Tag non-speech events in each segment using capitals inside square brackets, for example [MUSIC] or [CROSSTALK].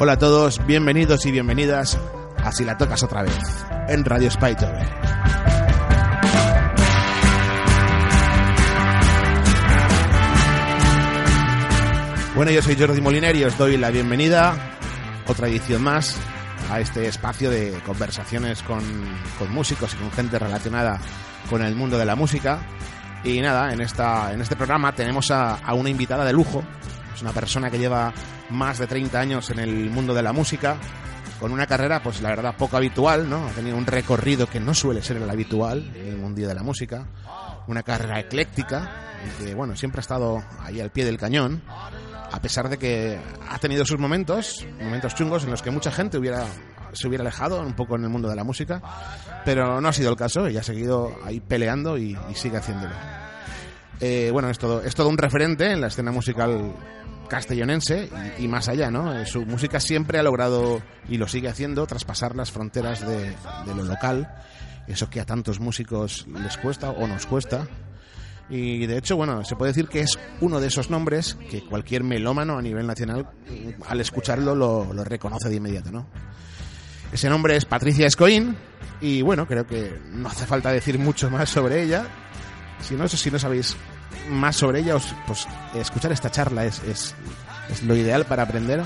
Hola a todos, bienvenidos y bienvenidas a Si la tocas otra vez en Radio Spider. Bueno, yo soy Jordi Moliner y os doy la bienvenida, otra edición más, a este espacio de conversaciones con, con músicos y con gente relacionada con el mundo de la música. Y nada, en, esta, en este programa tenemos a una invitada de lujo, es una persona que lleva más de 30 años en el mundo de la música, con una carrera, pues la verdad, poco habitual, ¿no? Ha tenido un recorrido que no suele ser el habitual en el mundo de la música, una carrera ecléctica, y que, bueno, siempre ha estado ahí al pie del cañón, a pesar de que ha tenido sus momentos, momentos chungos en los que mucha gente hubiera se hubiera alejado un poco en el mundo de la música, pero no ha sido el caso, ella ha seguido ahí peleando y, sigue haciéndolo. Eh, bueno, es todo, es todo un referente en la escena musical castellonense y, más allá, ¿no? Eh, Su música siempre ha logrado y lo sigue haciendo traspasar las fronteras de, lo local, eso que a tantos músicos les cuesta o nos cuesta. Y de hecho, bueno, se puede decir que es uno de esos nombres que cualquier melómano a nivel nacional, al escucharlo, lo, lo reconoce de inmediato, ¿no? Ese nombre es Patricia Escoín y bueno, creo que no hace falta decir mucho más sobre ella. Si no, si no sabéis más sobre ella, pues escuchar esta charla es, es, lo ideal para aprender.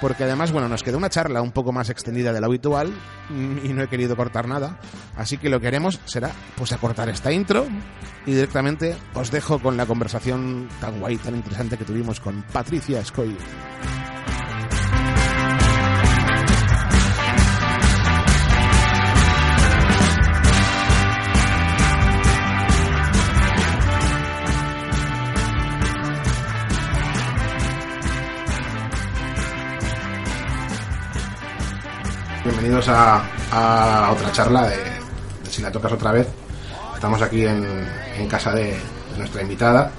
Porque además, bueno, nos queda una charla un poco más extendida de lo habitual y no he querido cortar nada. Así que lo que haremos será pues acortar esta intro y directamente os dejo con la conversación tan guay, tan interesante que tuvimos con Patricia Escoy. A, a, otra charla de, de, Si la tocas otra vez. Estamos aquí en, en casa de, de, nuestra invitada,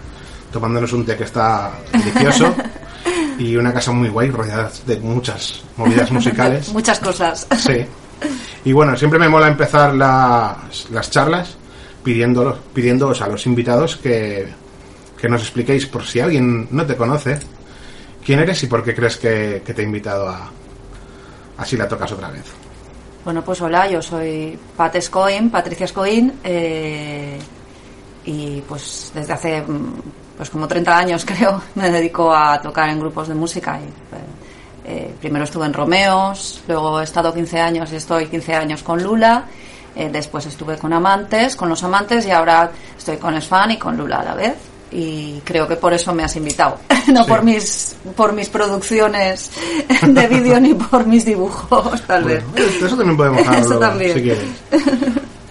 tomándonos un té que está delicioso [LAUGHS] y una casa muy guay, rodeada de muchas movidas musicales. [LAUGHS] muchas cosas. Sí. Y bueno, siempre me mola empezar las, las charlas pidiéndolos, pidiéndoos a los invitados que, que nos expliquéis, por si alguien no te conoce, quién eres y por qué crees que, que te he invitado a, así la tocas otra vez. Bueno, pues hola, yo soy Pat Escoin, Patricia Escoin, eh, y pues desde hace pues como 30 años [LAUGHS] creo me dedico a tocar en grupos de música. Y, eh, primero estuve en Romeos, luego he estado 15 años y estoy 15 años con Lula, eh, después estuve con Amantes, con los Amantes y ahora estoy con Sfan y con Lula a la vez y creo que por eso me has invitado [LAUGHS] no sí. por mis por mis producciones [LAUGHS] de vídeo ni por mis dibujos tal bueno, vez eso también podemos [LAUGHS] eso también. si quieres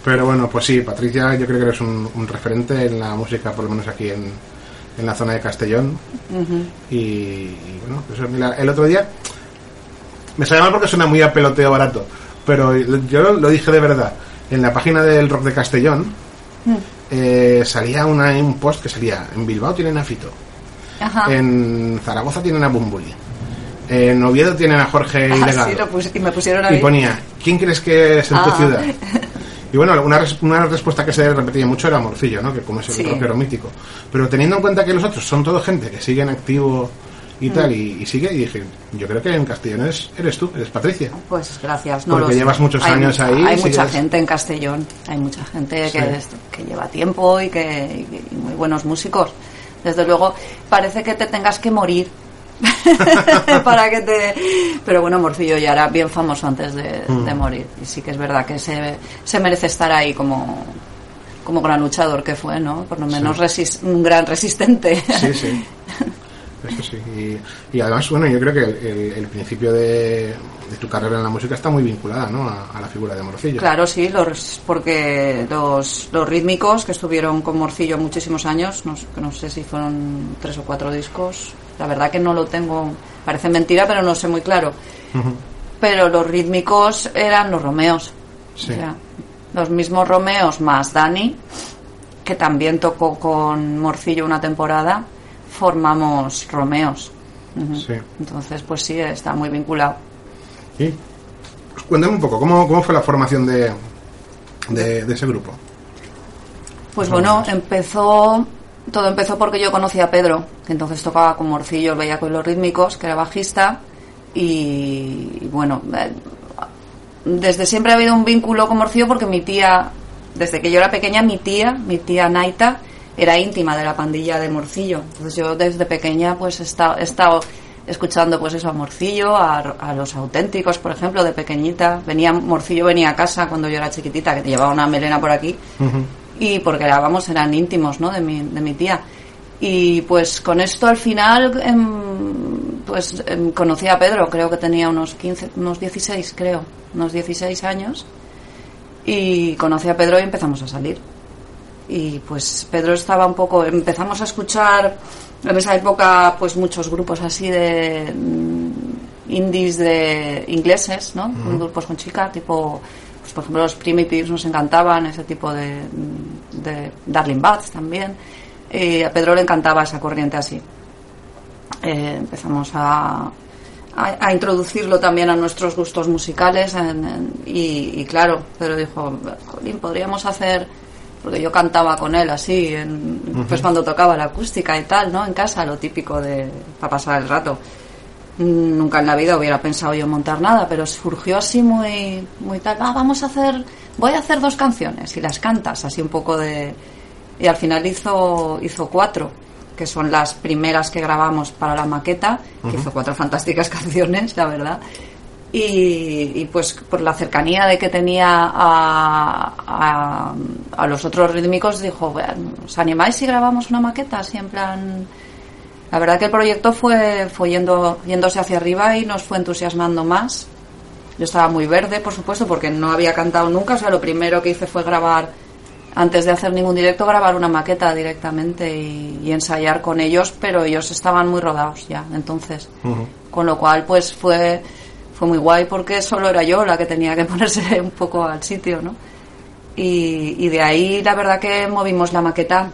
pero bueno pues sí Patricia yo creo que eres un, un referente en la música por lo menos aquí en, en la zona de Castellón uh -huh. y, y, bueno pues mira, el otro día me sale mal porque suena muy a peloteo barato pero yo lo, lo dije de verdad en la página del rock de Castellón uh eh, salía una, un post que salía en Bilbao tienen a Fito Ajá. en Zaragoza tienen a Bumbuli en Oviedo tienen a Jorge ah, Ilegado sí, pus y me pusieron a y ponía ¿quién crees que es en ah. tu ciudad? [LAUGHS] y bueno, una, res una, respuesta que se repetía mucho era Morcillo, ¿no? que como es el sí. rockero mítico pero teniendo en cuenta que los otros son todo gente que sigue en activo y tal, y, y, sigue, y dije, yo creo que en Castellón eres, eres tú, eres Patricia. Pues gracias, no Porque llevas muchos hay, años ahí. Hay mucha gente en Castellón, hay mucha gente sí. que, que, lleva tiempo y que y muy buenos músicos. Desde luego, parece que te tengas que morir [LAUGHS] para que te pero bueno Morcillo ya era bien famoso antes de, mm. de morir y sí que es verdad que se, se merece estar ahí como como gran luchador que fue, ¿no? Por lo menos sí. un gran resistente. Sí, sí. [LAUGHS] Eso sí. Y, y, además, bueno, yo creo que el, el, el principio de, de, tu carrera en la música está muy vinculada, ¿no? A, a la figura de Morcillo. Claro, sí, los, porque los, los rítmicos que estuvieron con Morcillo muchísimos años, no, no sé si fueron tres o cuatro discos, la verdad que no lo tengo, parece mentira, pero no sé muy claro. Uh -huh. Pero los rítmicos eran los Romeos. Sí. O sea, los mismos Romeos más Dani, que también tocó con Morcillo una temporada formamos Romeos. Uh -huh. sí. Entonces, pues sí, está muy vinculado. ¿Y? Pues cuéntame un poco, ¿cómo, cómo fue la formación de, de, de ese grupo? Pues bueno, empezó. Todo empezó porque yo conocí a Pedro, que entonces tocaba con Morcillo, el bellaco y los rítmicos, que era bajista, y, bueno, eh, desde siempre ha habido un vínculo con Morcillo porque mi tía, desde que yo era pequeña, mi tía, mi tía Naita, era íntima de la pandilla de Morcillo. Entonces yo desde pequeña pues he estado, he estado escuchando pues eso a Morcillo, a, a, los auténticos, por ejemplo, de pequeñita. Venía Morcillo venía a casa cuando yo era chiquitita, que llevaba una melena por aquí, y porque vamos, eran íntimos, ¿no? De mi, de mi tía. Y pues con esto al final, em, pues em, conocí a Pedro, creo que tenía unos 15, unos 16, creo, unos 16 años. Y conocí a Pedro y empezamos a salir. Y pues Pedro estaba un poco, empezamos a escuchar en esa época pues muchos grupos así de mm, indies de ingleses, ¿no? Grupos con chicas, tipo, pues por ejemplo los Primitives nos encantaban, ese tipo de, de Darling Bats también. Y a Pedro le encantaba esa corriente así. Eh, empezamos a, a, introducirlo también a nuestros gustos musicales y, y, claro, Pedro dijo, Jolín, podríamos hacer porque yo cantaba con él así, en, pues cuando tocaba la acústica y tal, ¿no? En casa, lo típico de para pasar el rato. Nunca en la vida hubiera pensado yo montar nada, pero surgió así muy, muy tal, ah, vamos a hacer, voy a hacer dos canciones y las cantas, así un poco de... Y al final hizo, hizo cuatro, que son las primeras que grabamos para la maqueta, que hizo cuatro [LAUGHS] fantásticas canciones, la verdad y, pues por la cercanía de que tenía a, a, los otros rítmicos dijo, ¿os animáis si grabamos una maqueta? Así en plan... La verdad que el proyecto fue, fue yendo, yéndose hacia arriba y nos fue entusiasmando más. Yo estaba muy verde, por supuesto, porque no había cantado nunca. O sea, lo primero que hice fue grabar, antes de hacer ningún directo, grabar una maqueta directamente y, ensayar con ellos, pero ellos estaban muy rodados ya, entonces. Con lo cual, pues fue fue muy guay porque solo era yo la que tenía que [LAUGHS] ponerse un poco al sitio, ¿no? Y, de ahí la verdad que movimos la maqueta,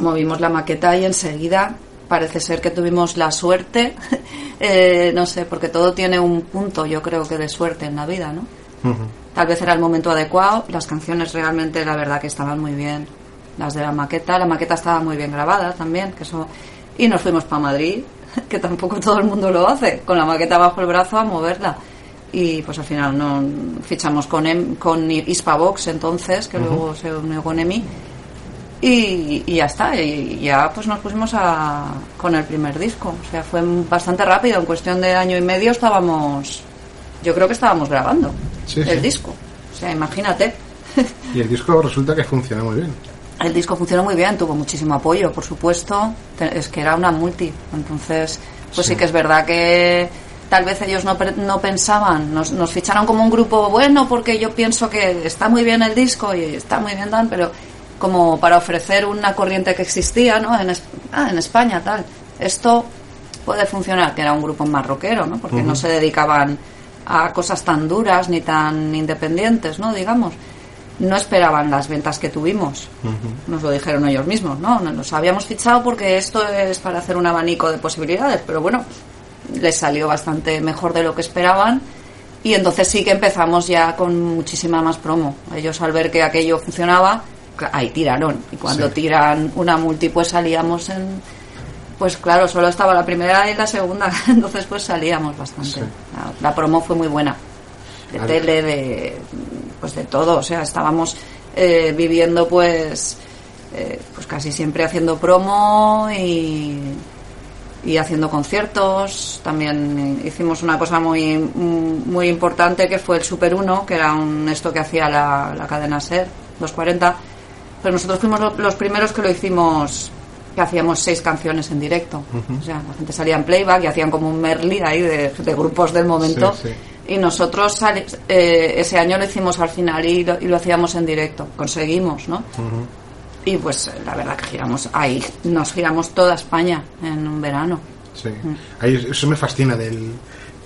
movimos la maqueta y enseguida parece ser que tuvimos la suerte, [LAUGHS] eh, no sé, porque todo tiene un punto, yo creo que de suerte en la vida, ¿no? Tal vez era el momento adecuado, las canciones realmente la verdad que estaban muy bien, las de la maqueta, la maqueta estaba muy bien grabada también, que eso y nos fuimos para Madrid [LAUGHS] que tampoco todo el mundo lo hace, con la maqueta bajo el brazo a moverla. Y pues al final no fichamos con, em, con Hispavox entonces, que luego se unió con EMI. Y, y, ya está, y ya pues nos pusimos a, con el primer disco. O sea, fue bastante rápido, en cuestión de año y medio estábamos, yo creo que estábamos grabando el disco. O sea, imagínate. Y el disco resulta que funciona muy bien. El disco funcionó muy bien, tuvo muchísimo apoyo, por supuesto. Es que era una multi. Entonces, pues sí, que es verdad que tal vez ellos no, no pensaban, nos, nos, ficharon como un grupo bueno porque yo pienso que está muy bien el disco y está muy bien Dan, pero como para ofrecer una corriente que existía, ¿no? En, ah, en España, tal. Esto puede funcionar, que era un grupo más rockero, ¿no? Porque no se dedicaban a cosas tan duras ni tan independientes, ¿no? Digamos no esperaban las ventas que tuvimos. Nos lo dijeron ellos mismos, ¿no? Nos habíamos fichado porque esto es para hacer un abanico de posibilidades, pero bueno, les salió bastante mejor de lo que esperaban y entonces sí que empezamos ya con muchísima más promo. Ellos al ver que aquello funcionaba, ahí tiraron. Y cuando tiran una multi, pues salíamos en... Pues claro, solo estaba la primera y la segunda, [LAUGHS] entonces pues salíamos bastante. La, la promo fue muy buena. De tele, de pues de todo, o sea, estábamos eh, viviendo pues eh, pues casi siempre haciendo promo y, y haciendo conciertos. También hicimos una cosa muy muy importante que fue el Super 1, que era un esto que hacía la, la cadena SER, 240. Pero nosotros fuimos los primeros que lo hicimos que hacíamos seis canciones en directo. O sea, la gente salía en playback y hacían como un merli ahí de, grupos del momento y nosotros eh, ese año lo hicimos al final y lo, hacíamos en directo, conseguimos, ¿no? Y pues la verdad que giramos ahí, nos giramos toda España en un verano. Sí, mm. ahí, eso me fascina del...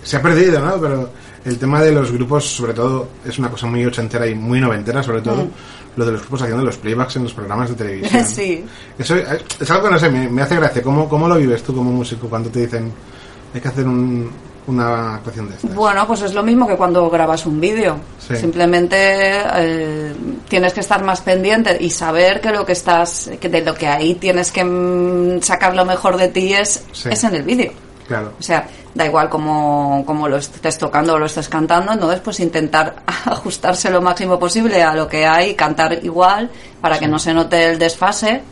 Se ha perdido, ¿no? Pero el tema de los grupos, sobre todo, es una cosa muy ochentera y muy noventera, sobre todo, mm. lo de los grupos haciendo los playbacks en los programas de televisión. [LAUGHS] sí. Eso es algo que no sé, me, me hace gracia. ¿Cómo, ¿Cómo lo vives tú como músico cuando te dicen hay que hacer un, una actuación de estas? Bueno, pues es lo mismo que cuando grabas un vídeo. Simplemente eh, tienes que estar más pendiente y saber que lo que estás, que de lo que ahí tienes que mm, sacar lo mejor de ti es, es en el vídeo. Claro. O sea, da igual como, como lo estés tocando o lo estés cantando, entonces pues intentar [LAUGHS] ajustarse lo máximo posible a lo que hay, cantar igual para que no se note el desfase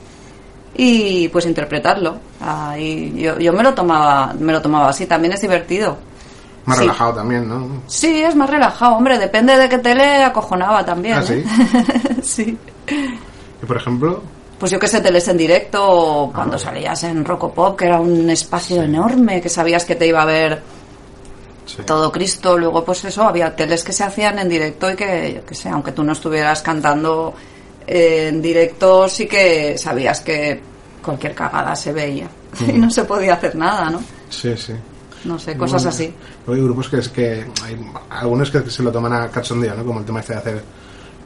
y pues interpretarlo. Ahí, yo, yo me lo tomaba me lo tomaba así, también es divertido. Más Sí. relajado también, ¿no? Sí, es más relajado, hombre, depende de qué tele acojonaba también. ¿Ah, ¿eh? [LAUGHS] sí. Y por ejemplo, Pues yo que sé, teles en directo Ah, cuando salías en Rocopop, que era un espacio enorme, que sabías que te iba a ver sí. todo Cristo. Luego, pues eso, había teles que se hacían en directo y que, yo que sé, aunque tú no estuvieras cantando eh, en directo, sí que sabías que cualquier cagada se veía [LAUGHS] y no se podía hacer nada, ¿no? Sí, sí. No sé, cosas Bueno, así. Hay grupos que es que hay algunos que se lo toman a cachondeo, ¿no? Como el tema este de hacer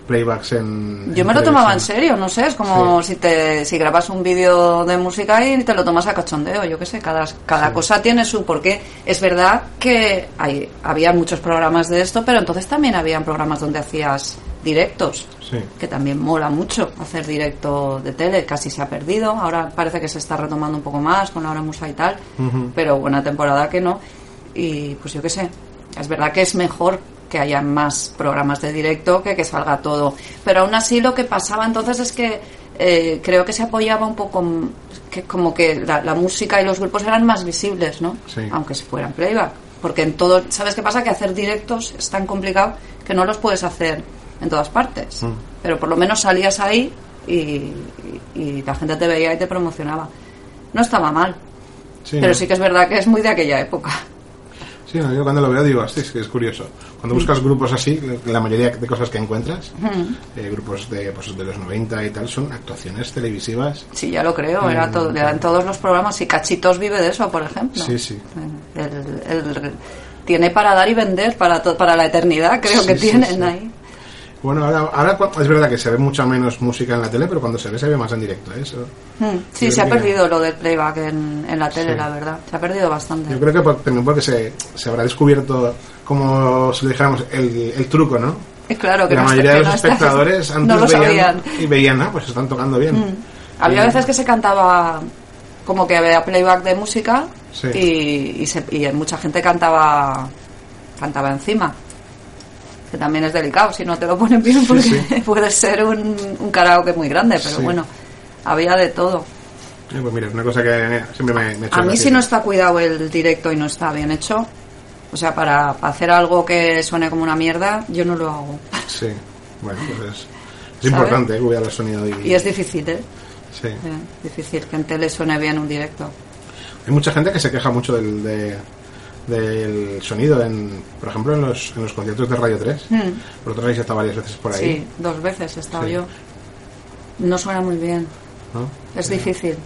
playbacks en. Yo en me lo tomaba en serio, no sé, es como si te si grabas un vídeo de música y te lo tomas a cachondeo, yo qué sé, cada, cada cosa tiene su porqué. Es verdad que hay, había muchos programas de esto, pero entonces también habían programas donde hacías directos, Sí. que también mola mucho hacer directo de tele, casi se ha perdido, ahora parece que se está retomando un poco más con la hora musa y tal, pero buena temporada que no, y pues yo qué sé, es verdad que es mejor que haya más programas de directo que que salga todo, pero aún así lo que pasaba entonces es que eh, creo que se apoyaba un poco, que como que la, la música y los grupos eran más visibles, ¿no? Sí. Aunque se fueran playback, porque en todo, ¿sabes qué pasa? Que hacer directos es tan complicado que no los puedes hacer en todas partes, Mm. pero por lo menos salías ahí y, y- y la gente te veía y te promocionaba. No estaba mal, Sí, pero ¿no? sí que es verdad que es muy de aquella época. Sí, no, yo cuando lo veo digo, "Hostia, es que es curioso. Cuando buscas grupos así, la mayoría de cosas que encuentras, eh, grupos de, pues, de los 90 y tal, son actuaciones televisivas. Sí, ya lo creo, era Mm, todo, eran todos los programas y Cachitos vive de eso, por ejemplo. Sí, sí. El- el- tiene para dar y vender para, to- para la eternidad, creo Sí, que sí, tienen sí. ahí. Bueno, ahora, ahora es verdad que se ve mucha menos música en la tele, pero cuando se ve, se ve más en directo. ¿eh? Eso. Mm, Sí, se ha que- perdido lo del playback en, en la tele, Sí. la verdad. Se ha perdido bastante. Yo creo que por- también porque se, se habrá descubierto, como si lo dijéramos, el, el truco, ¿no? Claro que la no mayoría está- de los no está- espectadores [LAUGHS] antes no lo veían sabían. y veían, ah, pues están tocando bien. Mm. Había Y- veces que se cantaba como que había playback de música Sí. y, y, se- y mucha gente cantaba cantaba encima. Que también es delicado si no te lo ponen bien Sí, porque sí. [LAUGHS] puede ser un, un karaoke muy grande, pero Sí. bueno, había de todo. Eh, pues mira, es una cosa que siempre me, me A mí si no está cuidado el directo y no está bien hecho, o sea, para, para hacer algo que suene como una mierda, yo no lo hago. Sí, bueno, pues es, es importante eh, cuidar el sonido. Y, Y es difícil, ¿eh? sí. Eh, difícil que en tele suene bien un directo. Hay mucha gente que se queja mucho del, de- del sonido, en, por ejemplo, en los, en los conciertos de Radio 3. Mm. Vosotros habéis estado varias veces por ahí, Sí, dos veces he estado Sí. yo. No suena muy bien, ¿no? es difícil.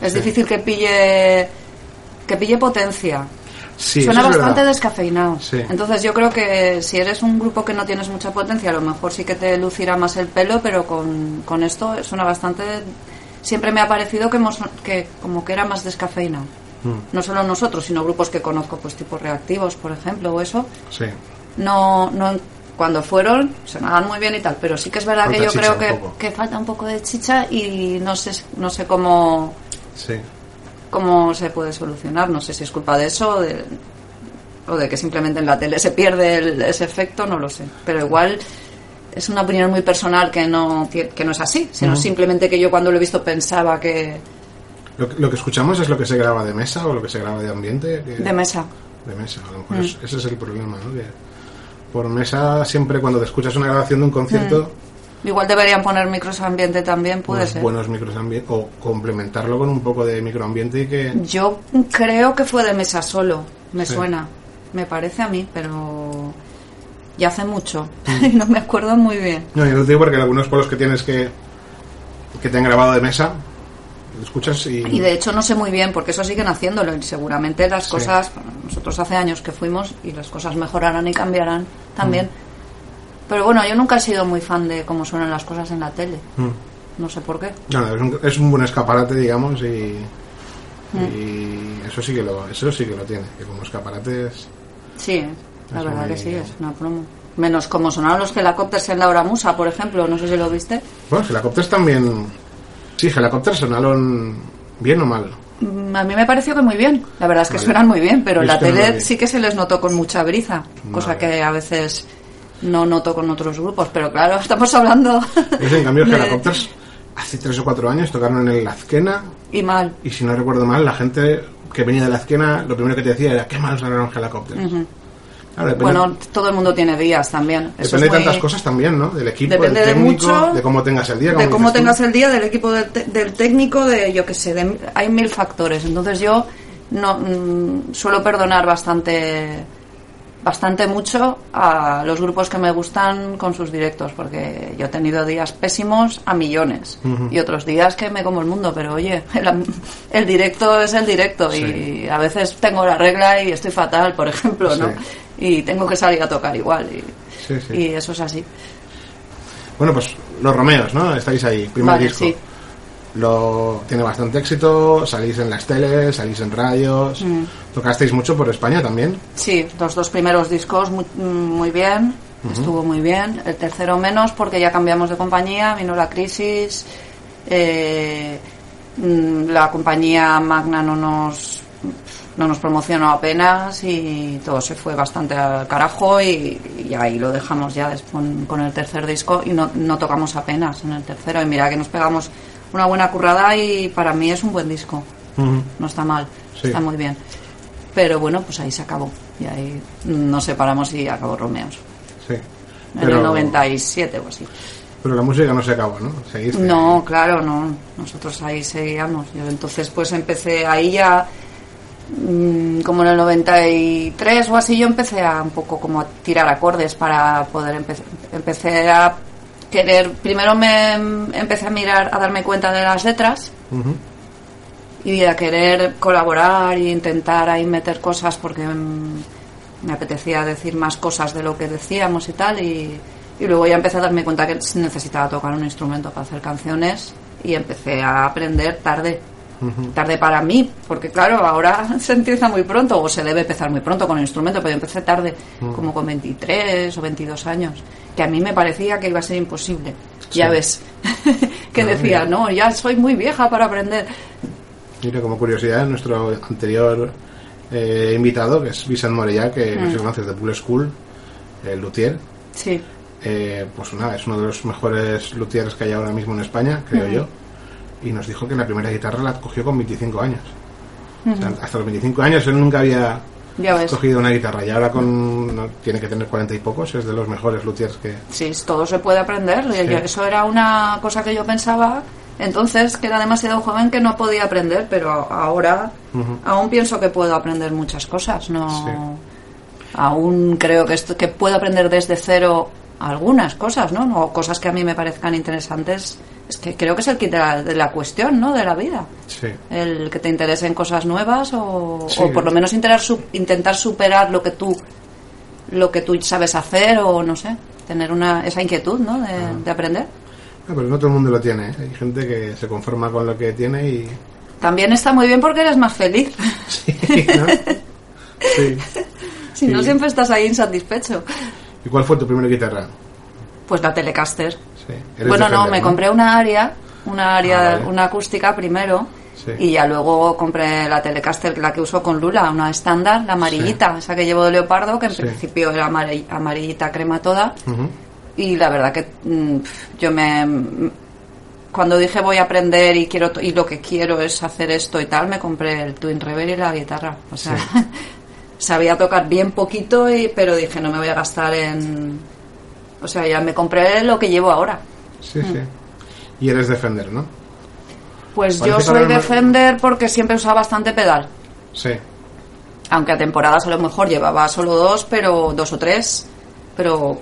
Es Sí. difícil que pille que pille potencia. Sí, suena bastante verdad. descafeinado. Sí. Entonces yo creo que si eres un grupo que no tienes mucha potencia, a lo mejor sí que te lucirá más el pelo, pero con, con esto suena bastante... Siempre me ha parecido que, hemos, que como que era más descafeinado. Mm, No solo nosotros, sino grupos que conozco, pues tipo reactivos, por ejemplo, o eso. sí. no, no cuando fueron sonaban muy bien y tal, pero sí que es verdad Falta que yo creo que, que falta un poco de chicha y no sé no sé cómo Sí. cómo se puede solucionar, no sé si es culpa de eso o de, o de que simplemente en la tele se pierde el- ese efecto, no lo sé, pero igual es una opinión muy personal que no que no es así, sino Ujú. simplemente que yo cuando lo he visto pensaba que Lo, que- lo que escuchamos es lo que se graba de mesa o lo que se graba de ambiente. que- de mesa. de mesa. A lo mejor Mm. es- ese es el problema, ¿no? Que por mesa siempre cuando te escuchas una grabación de un concierto, Igual deberían poner micros ambiente también, Mm. puede ser. buenos microambientes o complementarlo con un poco de microambiente y que Yo creo que fue de mesa solo, me Sí. suena. Me parece a mí, pero ya hace mucho Mm. [LAUGHS] no me acuerdo muy bien. no, yo lo digo porque algunos polos que tienes que que te han grabado de mesa lo escuchas y, Y de hecho no sé muy bien, porque eso siguen haciéndolo y seguramente las Sí. cosas, bueno, nosotros hace años que fuimos y las cosas mejorarán y cambiarán también. Mm. Pero bueno, yo nunca he sido muy fan de cómo suenan las cosas en la tele, Mm. no sé por qué. No, es, un, es un buen escaparate digamos y, Mm. y eso sí que lo eso sí que lo tiene que como escaparate es Sí, la Es verdad muy- que sí, es una promo. Menos como sonaron los helicópteros en Laura Musa, por ejemplo, no sé si lo viste. bueno helicópteros también sí helicópteros sonaron bien o mal Mm, a mí me pareció que muy bien. La verdad es que Vale. suenan muy bien, pero en la que tele sí que se les notó con mucha briza, cosa que a veces no noto con otros grupos. Pero claro, [LAUGHS] estamos hablando. Es en cambio, de- Helicopters hace tres o cuatro años tocaron en la Azquena Y mal. y si no recuerdo mal, la gente que venía de la Azquena lo primero que te decía era qué mal sonaron Helicopters. Claro, depende, Bueno, todo el mundo tiene días también. Eso depende de muy- tantas cosas también, ¿no? Del equipo, Depende del de técnico, mucho, de cómo tengas el día. de cómo tú. tengas el día, del equipo del, te- del técnico, de yo qué sé, de- hay mil factores. Entonces yo no mm, suelo perdonar bastante bastante mucho a los grupos que me gustan con sus directos, porque yo he tenido días pésimos a millones y otros días que me como el mundo, pero oye, el, el directo es el directo Sí. y a veces tengo la regla y estoy fatal, por ejemplo, ¿no? Sí. Y tengo que salir a tocar igual y, Sí, sí. y eso es así. Bueno, pues los Romeos, ¿no? Estáis ahí, primer Vale, disco. sí. Lo tiene bastante éxito, salís en las teles, salís en radios, Mm. tocasteis mucho por España también. Sí, los dos primeros discos muy, muy bien, estuvo muy bien. El tercero menos porque ya cambiamos de compañía, vino la crisis, eh, mm, la compañía Magna no nos no nos promocionó apenas y todo se fue bastante al carajo y, y ahí lo dejamos ya después con el tercer disco y no, no tocamos apenas en el tercero y mira que nos pegamos una buena currada y para mí es un buen disco no está mal, Sí. está muy bien. Pero bueno, pues ahí se acabó. Y ahí nos separamos y acabó Romeos. Sí. En el 97 o así. Pero la música no se acabó, ¿no? Seguiste. No, claro, no. Nosotros ahí seguíamos. Yo entonces pues empecé ahí ya, como en el 93 o así, yo empecé a un poco como a tirar acordes para poder empezar. Empecé a querer, primero me empecé a mirar, a darme cuenta de las letras y a querer colaborar e intentar ahí meter cosas porque mm, me apetecía decir más cosas de lo que decíamos y tal y, y luego ya empecé a darme cuenta que necesitaba tocar un instrumento para hacer canciones y empecé a aprender tarde tarde para mí porque claro ahora [LAUGHS] se empieza muy pronto o se debe empezar muy pronto con el instrumento pero yo empecé tarde como con 23 o 22 años que a mí me parecía que iba a ser imposible. Ya ves [LAUGHS] que No, decía mira. no ya soy muy vieja para aprender Mira, como curiosidad, nuestro anterior eh, invitado, que es Vicent Morellà, que Mm. no sé conoces de Pool School, el luthier, sí. eh, pues nada, es uno de los mejores luthiers que hay ahora mismo en España, creo yo, y nos dijo que la primera guitarra la cogió con 25 años. O sea, hasta los 25 años él nunca había cogido una guitarra y ahora con no, tiene que tener 40 y pocos, es de los mejores luthiers que... Sí, todo se puede aprender. Yo- Eso era una cosa que yo pensaba entonces, que era demasiado joven que no podía aprender, pero ahora Ujú. aún pienso que puedo aprender muchas cosas. No, Aún creo que, esto, que puedo aprender desde cero algunas cosas, ¿no? O cosas que a mí me parezcan interesantes. Es que creo que es el kit de la, de la cuestión, ¿no? De la vida. Sí, El que te interesen cosas nuevas o, Sí. o por lo menos intentar, intentar superar lo que tú lo que tú sabes hacer o no sé, tener una esa inquietud, ¿no? De, Ah. de aprender. Ah, pero no todo el mundo lo tiene, ¿eh? hay gente que se conforma con lo que tiene y... También está muy bien porque eres más feliz. [LAUGHS] Sí, ¿no? Sí. [LAUGHS] si no siempre estás ahí insatisfecho. ¿Y cuál fue tu primera guitarra? Pues la Telecaster. Sí. Bueno, no, me compré una área, una área, Ah, vale. una acústica primero. Sí. Y ya luego compré la Telecaster, la que uso con Lula, una estándar, la amarillita, esa que llevo de leopardo, que en principio era amari- amarillita crema toda. Y la verdad que mm, yo me mm, cuando dije voy a aprender y quiero y lo que quiero es hacer esto y tal me compré el Twin Reverb y la guitarra o sea [LAUGHS] sabía tocar bien poquito y pero dije no me voy a gastar en o sea ya me compré lo que llevo ahora Sí, sí. Y eres Defender, ¿no? pues Parece yo soy Defender porque siempre usaba bastante pedal Sí. aunque a temporadas a lo mejor llevaba solo dos, pero dos o tres, pero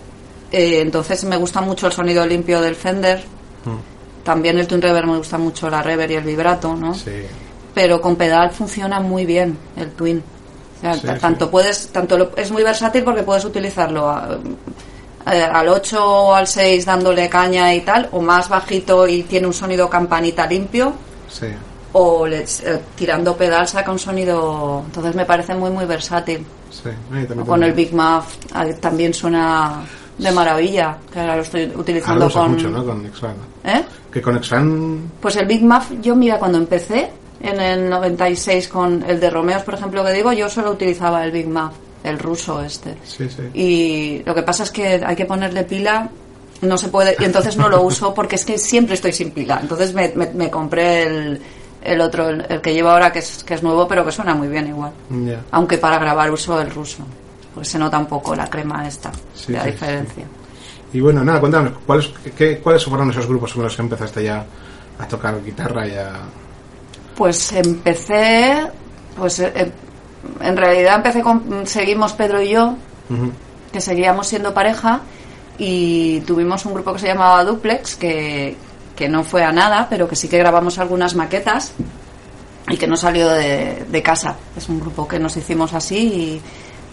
eh, entonces me gusta mucho el sonido limpio del Fender. También el Twin Reverb me gusta mucho la reverb y el vibrato, ¿no? Sí. Pero con pedal funciona muy bien el Twin. O sea, Sí, t- sí. tanto puedes, tanto lo- es muy versátil porque puedes utilizarlo a- al 8 o al 6 dándole caña y tal, o más bajito y tiene un sonido campanita limpio, Sí. o le- eh, tirando pedal saca un sonido. Entonces me parece muy, muy versátil. Sí. También con el Big Muff también suena de maravilla, que ahora lo estoy Ahora utilizando lo con... mucho, ¿no? Con. ¿Eh? Que con X-Fan... Pues el Big Muff, yo mira, cuando empecé, en el 96 con el de Romeos, por ejemplo, que digo, yo solo utilizaba el Big Mac, el ruso este. Sí, sí. Y lo que pasa es que hay que ponerle pila, no se puede, y entonces no lo uso porque es que siempre estoy sin pila. Entonces me, me- me compré el, el otro, el, el que llevo ahora, que es, que es nuevo, pero que suena muy bien igual. Aunque para grabar uso el ruso, porque se nota un poco la crema esta, Sí, la sí, diferencia. Y bueno, nada, cuéntanos, ¿cuáles, qué, ¿cuáles fueron esos grupos con los que empezaste ya a tocar guitarra y a... Pues empecé, pues eh, en realidad empecé con, seguimos Pedro y yo, que seguíamos siendo pareja y tuvimos un grupo que se llamaba Duplex, que, que no fue a nada, pero que sí que grabamos algunas maquetas y que no salió de, de casa. Es un grupo que nos hicimos así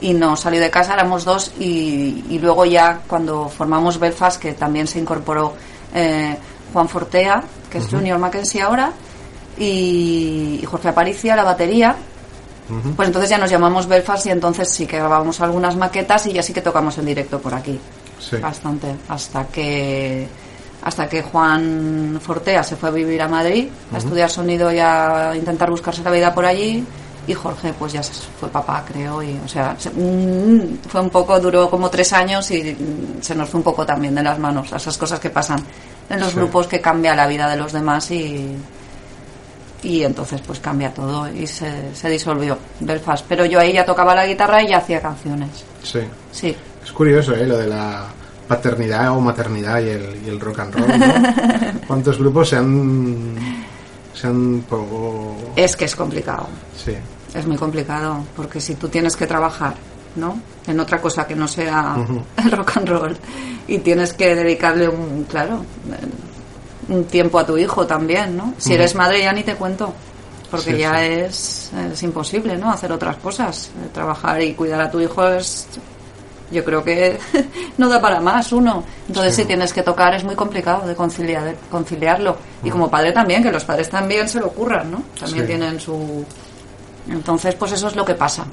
y, y no salió de casa, éramos dos y, y luego ya cuando formamos Belfast, que también se incorporó eh, Juan Fortea, que es Junior Mackenzie ahora, y, y Jorge Aparicia, la batería, Pues entonces ya nos llamamos Belfast y entonces sí que grabamos algunas maquetas y ya sí que tocamos en directo por aquí. Sí. Bastante. Hasta que hasta que Juan Fortea se fue a vivir a Madrid a estudiar sonido y a intentar buscarse la vida por allí y Jorge pues ya se fue papá creo y o sea se- mm, fue un poco duró como tres años y mm, se nos fue un poco también de las manos esas cosas que pasan en los Sí. grupos que cambia la vida de los demás y y entonces pues cambia todo y se, se disolvió Belfast pero yo ahí ya tocaba la guitarra y ya hacía canciones Sí. sí Es curioso, ¿eh? Lo de la paternidad o maternidad y el, y el rock and roll, ¿no? [LAUGHS] ¿Cuántos grupos se han... se han... po- es que es complicado Sí. Es muy complicado, porque si tú tienes que trabajar, ¿no? En otra cosa que no sea el rock and roll y tienes que dedicarle un, claro, un tiempo a tu hijo también, ¿no? Si eres madre ya ni te cuento, porque Sí, ya sí. Es, es imposible, ¿no? Hacer otras cosas. Eh, Trabajar y cuidar a tu hijo es, yo creo que [LAUGHS] no da para más uno. Entonces Sí. si tienes que tocar es muy complicado de conciliar, de conciliarlo. Y como padre también, que los padres también se lo ocurran, ¿no? También Sí. tienen su... Entonces, pues eso es lo que pasa.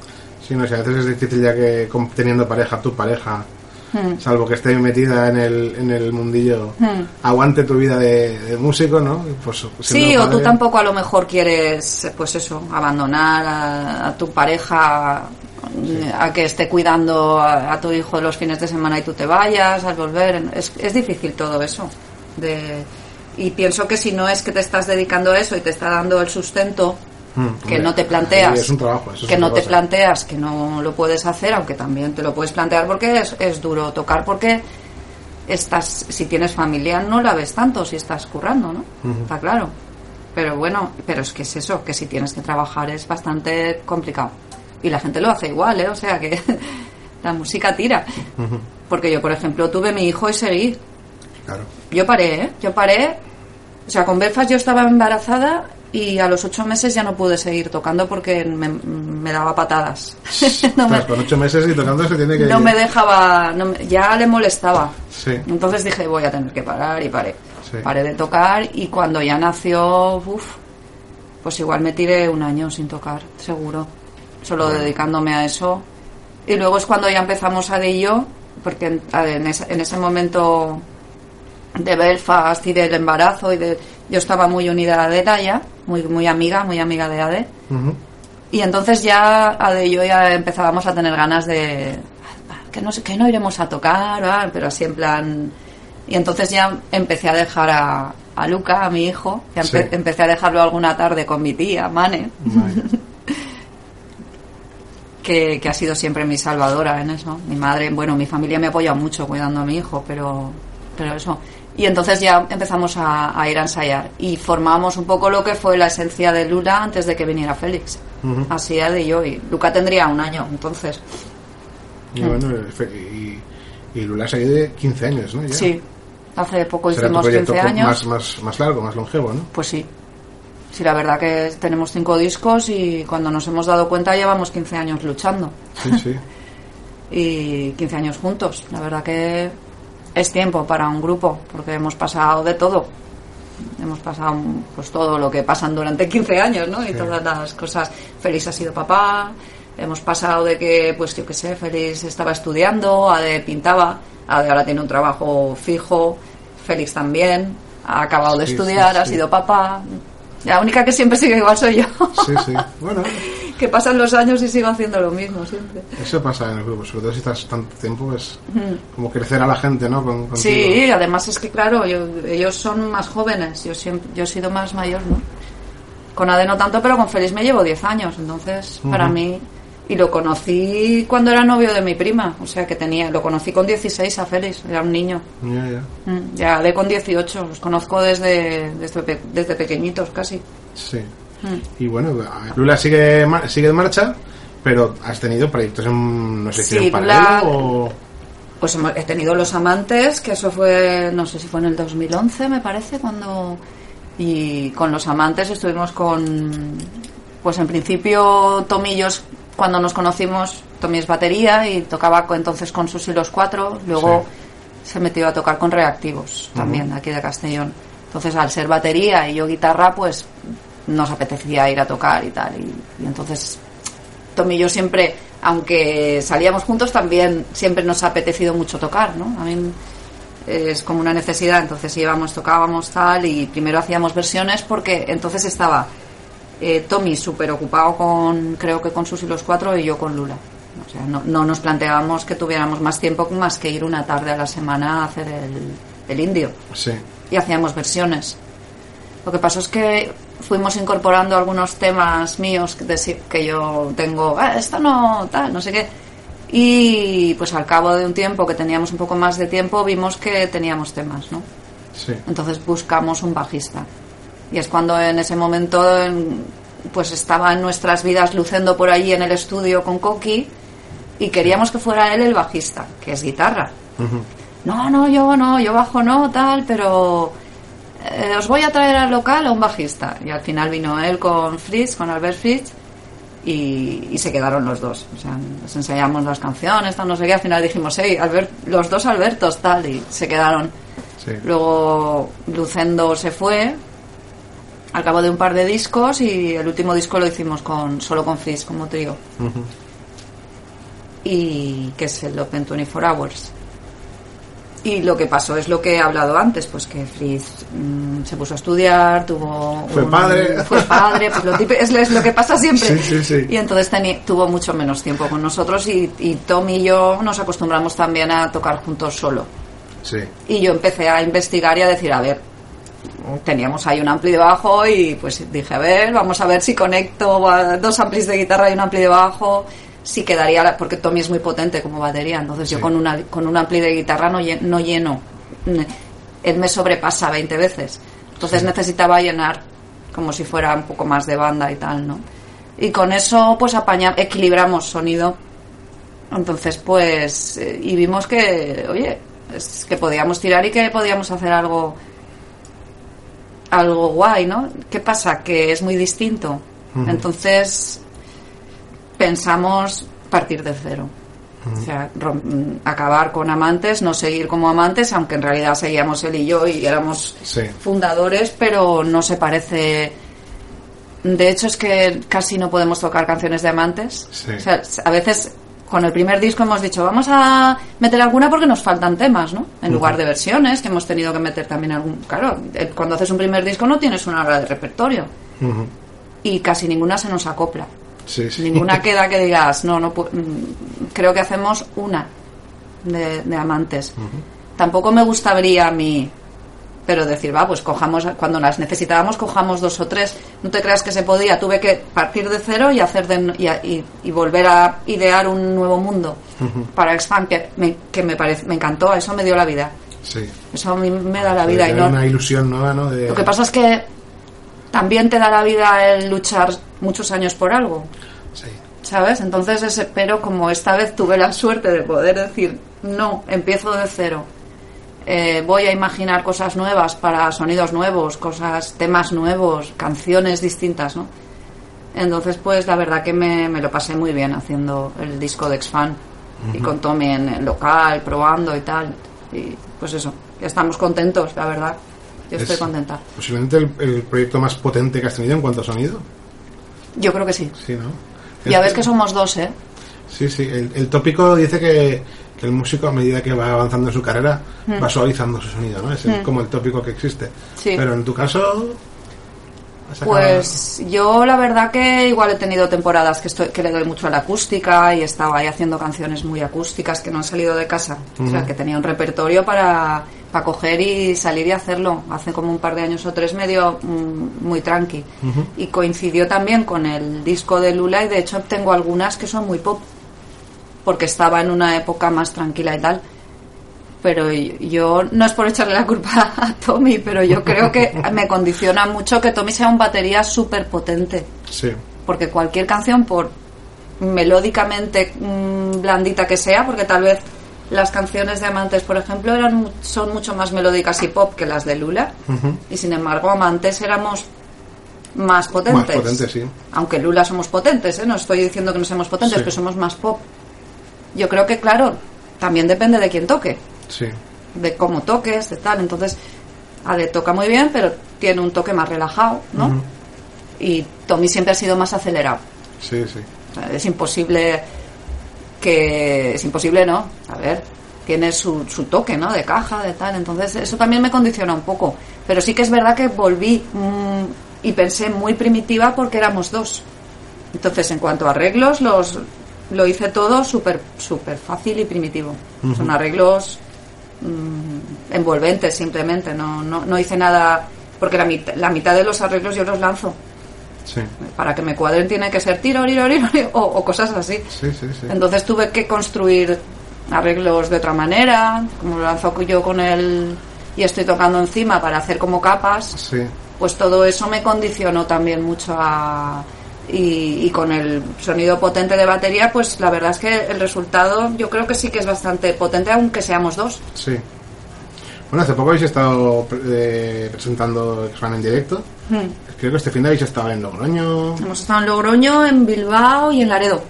Sí, no sé, a veces es difícil ya que teniendo pareja, tu pareja, Hmm. salvo que esté metida en el, en el mundillo, Hmm. aguante tu vida de, de músico, ¿no? Pues, Sí, o tú tampoco a lo mejor quieres, pues eso, abandonar a, a tu pareja a que esté cuidando a, a tu hijo los fines de semana y tú te vayas al volver. Es, es difícil todo eso. De, y pienso que si no es que te estás dedicando a eso y te está dando el sustento, que hombre, no te planteas Es un trabajo, eso es que no te planteas que no lo puedes hacer aunque también te lo puedes plantear porque es, es duro tocar porque estás si tienes familia no la ves tanto si estás currando no Ujú. está claro pero bueno pero es que es eso que si tienes que trabajar es bastante complicado y la gente lo hace igual eh o sea que [LAUGHS] la música tira Ujú, porque yo por ejemplo tuve mi hijo y seguí Claro. yo paré, ¿eh? Yo paré. O sea, con Belfast yo estaba embarazada y a los ocho meses ya no pude seguir tocando porque me, me daba patadas. [LAUGHS] no, me, con ocho meses y tocando se tiene que... no me dejaba, no ya le molestaba. Sí, Entonces dije, voy a tener que parar y paré. Sí. Paré de tocar y cuando ya nació, uf, pues igual me tiré un año sin tocar, seguro. Solo dedicándome a eso. Y luego es cuando ya empezamos a de yo, porque en, en ese, en ese momento de Belfast y del embarazo y de yo estaba muy unida a Adela ya, muy muy amiga, muy amiga de Ade. Y entonces ya Ade y yo ya empezábamos a tener ganas de que no sé, que no iremos a tocar, ah, pero así en plan y entonces ya empecé a dejar a, a Luca, a mi hijo, ya empe- Sí. empecé a dejarlo alguna tarde con mi tía, Mane, [LAUGHS] que, que ha sido siempre mi salvadora en eso. Mi madre, bueno, mi familia me apoya mucho cuidando a mi hijo, pero, pero eso. Y entonces ya empezamos a, a ir a ensayar y formamos un poco lo que fue la esencia de Lula antes de que viniera Félix. Así era de yo. Y Luca tendría un año, entonces. Y bueno, y, y Lula ha seguido de 15 años, ¿no? Ya. Sí, hace poco Será tu hicimos proyecto 15 co- años. Más, más, más largo, más longevo, ¿no? Pues sí. Sí, la verdad que tenemos cinco discos y cuando nos hemos dado cuenta llevamos 15 años luchando. Sí, sí. [LAUGHS] y 15 años juntos. La verdad que es tiempo para un grupo, porque hemos pasado de todo. Hemos pasado pues todo lo que pasan durante 15 años, ¿no? Y todas las cosas. Félix ha sido papá, hemos pasado de que, pues yo qué sé, Félix estaba estudiando, Ade pintaba, Ade ahora tiene un trabajo fijo, Félix también, ha acabado de Sí, estudiar, sí, ha sido papá. La única que siempre sigue igual soy yo. Sí, sí. Bueno, [LAUGHS] que pasan los años y sigo haciendo lo mismo siempre. eso pasa en el grupo, sobre todo si estás tanto tiempo, es como crecer a la gente, ¿no? Con. Sí, además es que claro, yo- ellos son más jóvenes, yo siempre, yo he sido más mayor, ¿no? Con Ade no tanto, pero con Félix me llevo 10 años, entonces para mí y lo conocí cuando era novio de mi prima, o sea que tenía, lo conocí con 16 a Félix, era un niño. Ya, ya. Mm, Ya de con 18, los conozco desde desde, desde pequeñitos casi. Sí. Mm. Y bueno, Lula sigue, sigue en marcha, pero has tenido proyectos en, no sé si Sí, en paralelo Lula- o... Pues hemos- he tenido Los Amantes, que eso fue, no sé si fue en el 2011, me parece, cuando... Y con Los Amantes estuvimos con... Pues en principio Tomillos, cuando nos conocimos, Tommy es batería y tocaba entonces con Susi los cuatro, luego se metió a tocar con Reactivos, también, aquí de Castellón. Entonces al ser batería y yo guitarra, pues nos apetecía ir a tocar y tal. Y, y entonces Tom y yo siempre, aunque salíamos juntos, también siempre nos ha apetecido mucho tocar, ¿no? A mí es como una necesidad, entonces íbamos, tocábamos tal y primero hacíamos versiones porque entonces estaba eh, Tommy súper ocupado con, creo que con sus y los cuatro y yo con Lula. O sea, no, no nos planteábamos que tuviéramos más tiempo más que ir una tarde a la semana a hacer el, el indio Sí. y hacíamos versiones. Lo que pasó es que fuimos incorporando algunos temas míos que yo tengo, ah, esto no, tal, no sé qué. Y pues al cabo de un tiempo que teníamos un poco más de tiempo vimos que teníamos temas, ¿no? Sí. Entonces buscamos un bajista. Y es cuando en ese momento en- pues estaba en nuestras vidas luciendo por allí en el estudio con Coqui y queríamos que fuera él el bajista, que es guitarra. No, no, yo no, yo bajo no, tal, pero eh, os voy a traer al local a un bajista. Y al final vino él con Fritz, con Albert Fritz, y, y se quedaron los dos. O sea, nos enseñamos las canciones, tal, no sé qué. Al final dijimos, hey, Albert, los dos Albertos, tal, y se quedaron. Sí. Luego Lucendo se fue al cabo de un par de discos y el último disco lo hicimos con solo con Fritz como trío y que es el Open 24 Hours. Y lo que pasó es lo que he hablado antes, pues que Fritz mm, se puso a estudiar, tuvo... Fue padre. [LAUGHS] Fue padre, pues lo, típico- es, es lo que pasa siempre. Sí, sí, sí. Y entonces teni- tuvo mucho menos tiempo con nosotros y, y Tom y yo nos acostumbramos también a tocar juntos solo. Sí. Y yo empecé a investigar y a decir, a ver, teníamos ahí un ampli de bajo y pues dije, a ver, vamos a ver si conecto a dos amplis de guitarra y un ampli de bajo, si quedaría, la- porque Tommy es muy potente como batería, entonces yo con, una, con un ampli de guitarra no, no lleno, él me sobrepasa 20 veces, entonces necesitaba llenar como si fuera un poco más de banda y tal, ¿no? Y con eso pues apaña, equilibramos sonido. Entonces, pues, eh, y vimos que, oye, es que podíamos tirar y que podíamos hacer algo, algo guay, ¿no? ¿Qué pasa? Que es muy distinto. Entonces, pensamos partir de cero. O sea, acabar con amantes, no seguir como amantes, aunque en realidad seguíamos él y yo y éramos Sí. fundadores, pero no se parece. De hecho, es que casi no podemos tocar canciones de amantes. Sí. O sea, a veces con el primer disco hemos dicho, vamos a meter alguna porque nos faltan temas, ¿no? En lugar de versiones, que hemos tenido que meter también algún. Claro, eh, cuando haces un primer disco no tienes una hora de repertorio. Y casi ninguna se nos acopla. Sí, sí. Ninguna [LAUGHS] queda que digas, no, no mm, creo que hacemos una de, de amantes. Tampoco me gustaría a mí, pero decir, va, pues cojamos, cuando las necesitábamos, cojamos dos o tres. No te creas que se podía, tuve que partir de cero y hacer de, y, y- y volver a idear un nuevo mundo para Expand, que me, que me, parece, me encantó, eso me dio la vida. Sí. Eso a mí me da la vida y tener no, una ilusión nueva, ¿no? De... lo que pasa es que también te da la vida el luchar muchos años por algo. Sí. ¿Sabes? Entonces, ese, pero como esta vez tuve la suerte de poder decir, no, empiezo de cero, eh, voy a imaginar cosas nuevas para sonidos nuevos, cosas, temas nuevos, canciones distintas, ¿no? Entonces, pues la verdad que me, me lo pasé muy bien haciendo el disco de X-Fan y con Tommy en el local, probando y tal. Y pues eso, estamos contentos, la verdad. Yo estoy Es contenta. Posiblemente el, el proyecto más potente que has tenido en cuanto a sonido. Yo creo que sí. Sí, ¿no? Ya Es- ves que somos dos, ¿eh? Sí, sí. El, el tópico dice que, que el músico, a medida que va avanzando en su carrera, va suavizando su sonido, ¿no? Es el- Mm. como el tópico que existe. Sí. Pero en tu caso, ¿Has sacado- Pues yo la verdad que igual he tenido temporadas que, estoy, que le doy mucho a la acústica y estaba ahí haciendo canciones muy acústicas que no han salido de casa. O sea, que tenía un repertorio para, para coger y salir y hacerlo. Hace como un par de años o tres medio mm, muy tranqui. Y coincidió también con el disco de Lula y de hecho tengo algunas que son muy pop. Porque estaba en una época más tranquila y tal pero yo no es por echarle la culpa [LAUGHS] a Tommy, pero yo creo que me condiciona mucho que Tommy sea un batería súper potente, Sí. porque cualquier canción, por melódicamente mm, blandita que sea, porque tal vez las canciones de Amantes, por ejemplo, eran son mucho más melódicas y pop que las de Lula, y sin embargo Amantes éramos más potentes. Más potentes, sí. Aunque Lula somos potentes, ¿eh? no estoy diciendo que no seamos potentes, Sí. pero somos más pop. Yo creo que, claro, también depende de quién toque Sí. de cómo toques, de tal. Entonces, Ale toca muy bien, pero tiene un toque más relajado, ¿no? Y Tommy siempre ha sido más acelerado. Sí, sí. Es imposible que... Es imposible, ¿no? A ver, tiene su, su toque, ¿no? De caja, de tal. Entonces, eso también me condiciona un poco. Pero sí que es verdad que volví mm, y pensé muy primitiva porque éramos dos. Entonces, en cuanto a arreglos, los lo hice todo súper súper fácil y primitivo. Son arreglos mm, envolventes simplemente. No, no, no hice nada... Porque la, mit- la mitad de los arreglos yo los lanzo. Sí. Para que me cuadren tiene que ser tiro, tiro, tiro, o, o cosas así. Sí, sí, sí. Entonces tuve que construir arreglos de otra manera, como lo lanzo yo con el y estoy tocando encima para hacer como capas, Sí. pues todo eso me condicionó también mucho a y, y con el sonido potente de batería, pues la verdad es que el resultado yo creo que sí que es bastante potente, aunque seamos dos. Sí. Bueno, hace poco habéis estado eh, presentando X-Man en directo. Hmm. Creo que este fin de habéis estado en Logroño. Hemos estado en Logroño, en Bilbao y en Laredo.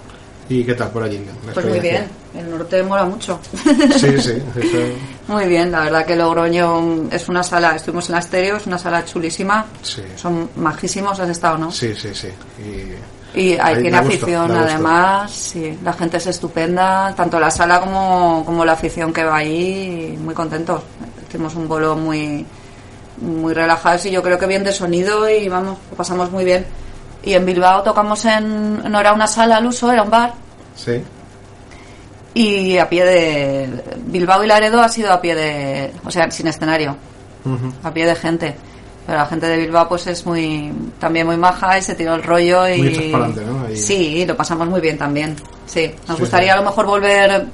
¿Y qué tal por allí? Pues muy bien? El norte mola mucho. Sí, sí. [LAUGHS] Muy bien, la verdad que Logroño es una sala, estuvimos en la estéreo, es una sala chulísima. Sí. Son majísimos, has estado, ¿no? Sí, sí, sí. Y Y hay, gusto, afición gusto. además, sí, la gente es estupenda, tanto la sala como, como la afición que va ahí, muy contentos. Hicimos un bolo muy, muy relajados y yo creo que bien de sonido y vamos, lo pasamos muy bien. Y en Bilbao tocamos en, no era una sala al uso, era un bar, sí. Y a pie de, Bilbao y Laredo ha sido a pie de, o sea, sin escenario, a pie de gente. Pero la gente de Bilbao pues es muy también muy maja y se tiró el rollo y Muy ¿no? Ahí. sí, lo pasamos muy bien también. Sí, nos Sí, gustaría sí. a lo mejor volver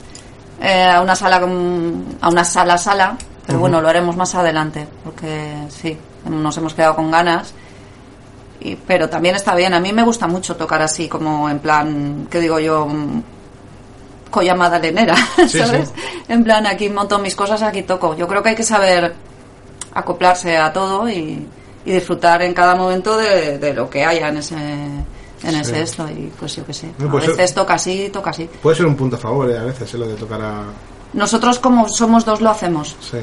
eh, a una sala con- a una sala sala, pero bueno, lo haremos más adelante porque sí, nos hemos quedado con ganas. Y, pero también está bien, a mí me gusta mucho tocar así como en plan, ¿qué digo yo? Colla Madalenera, Sí, ¿sabes? sí. En plan, aquí monto mis cosas, aquí toco. Yo creo que hay que saber acoplarse a todo y, y disfrutar en cada momento de, de lo que haya en ese en Sí. ese esto y pues yo qué sé. No, a pues veces toca así, toca así. Puede ser un punto a favor eh, a veces, eh, lo de tocar a... Nosotros como somos dos lo hacemos. Sí.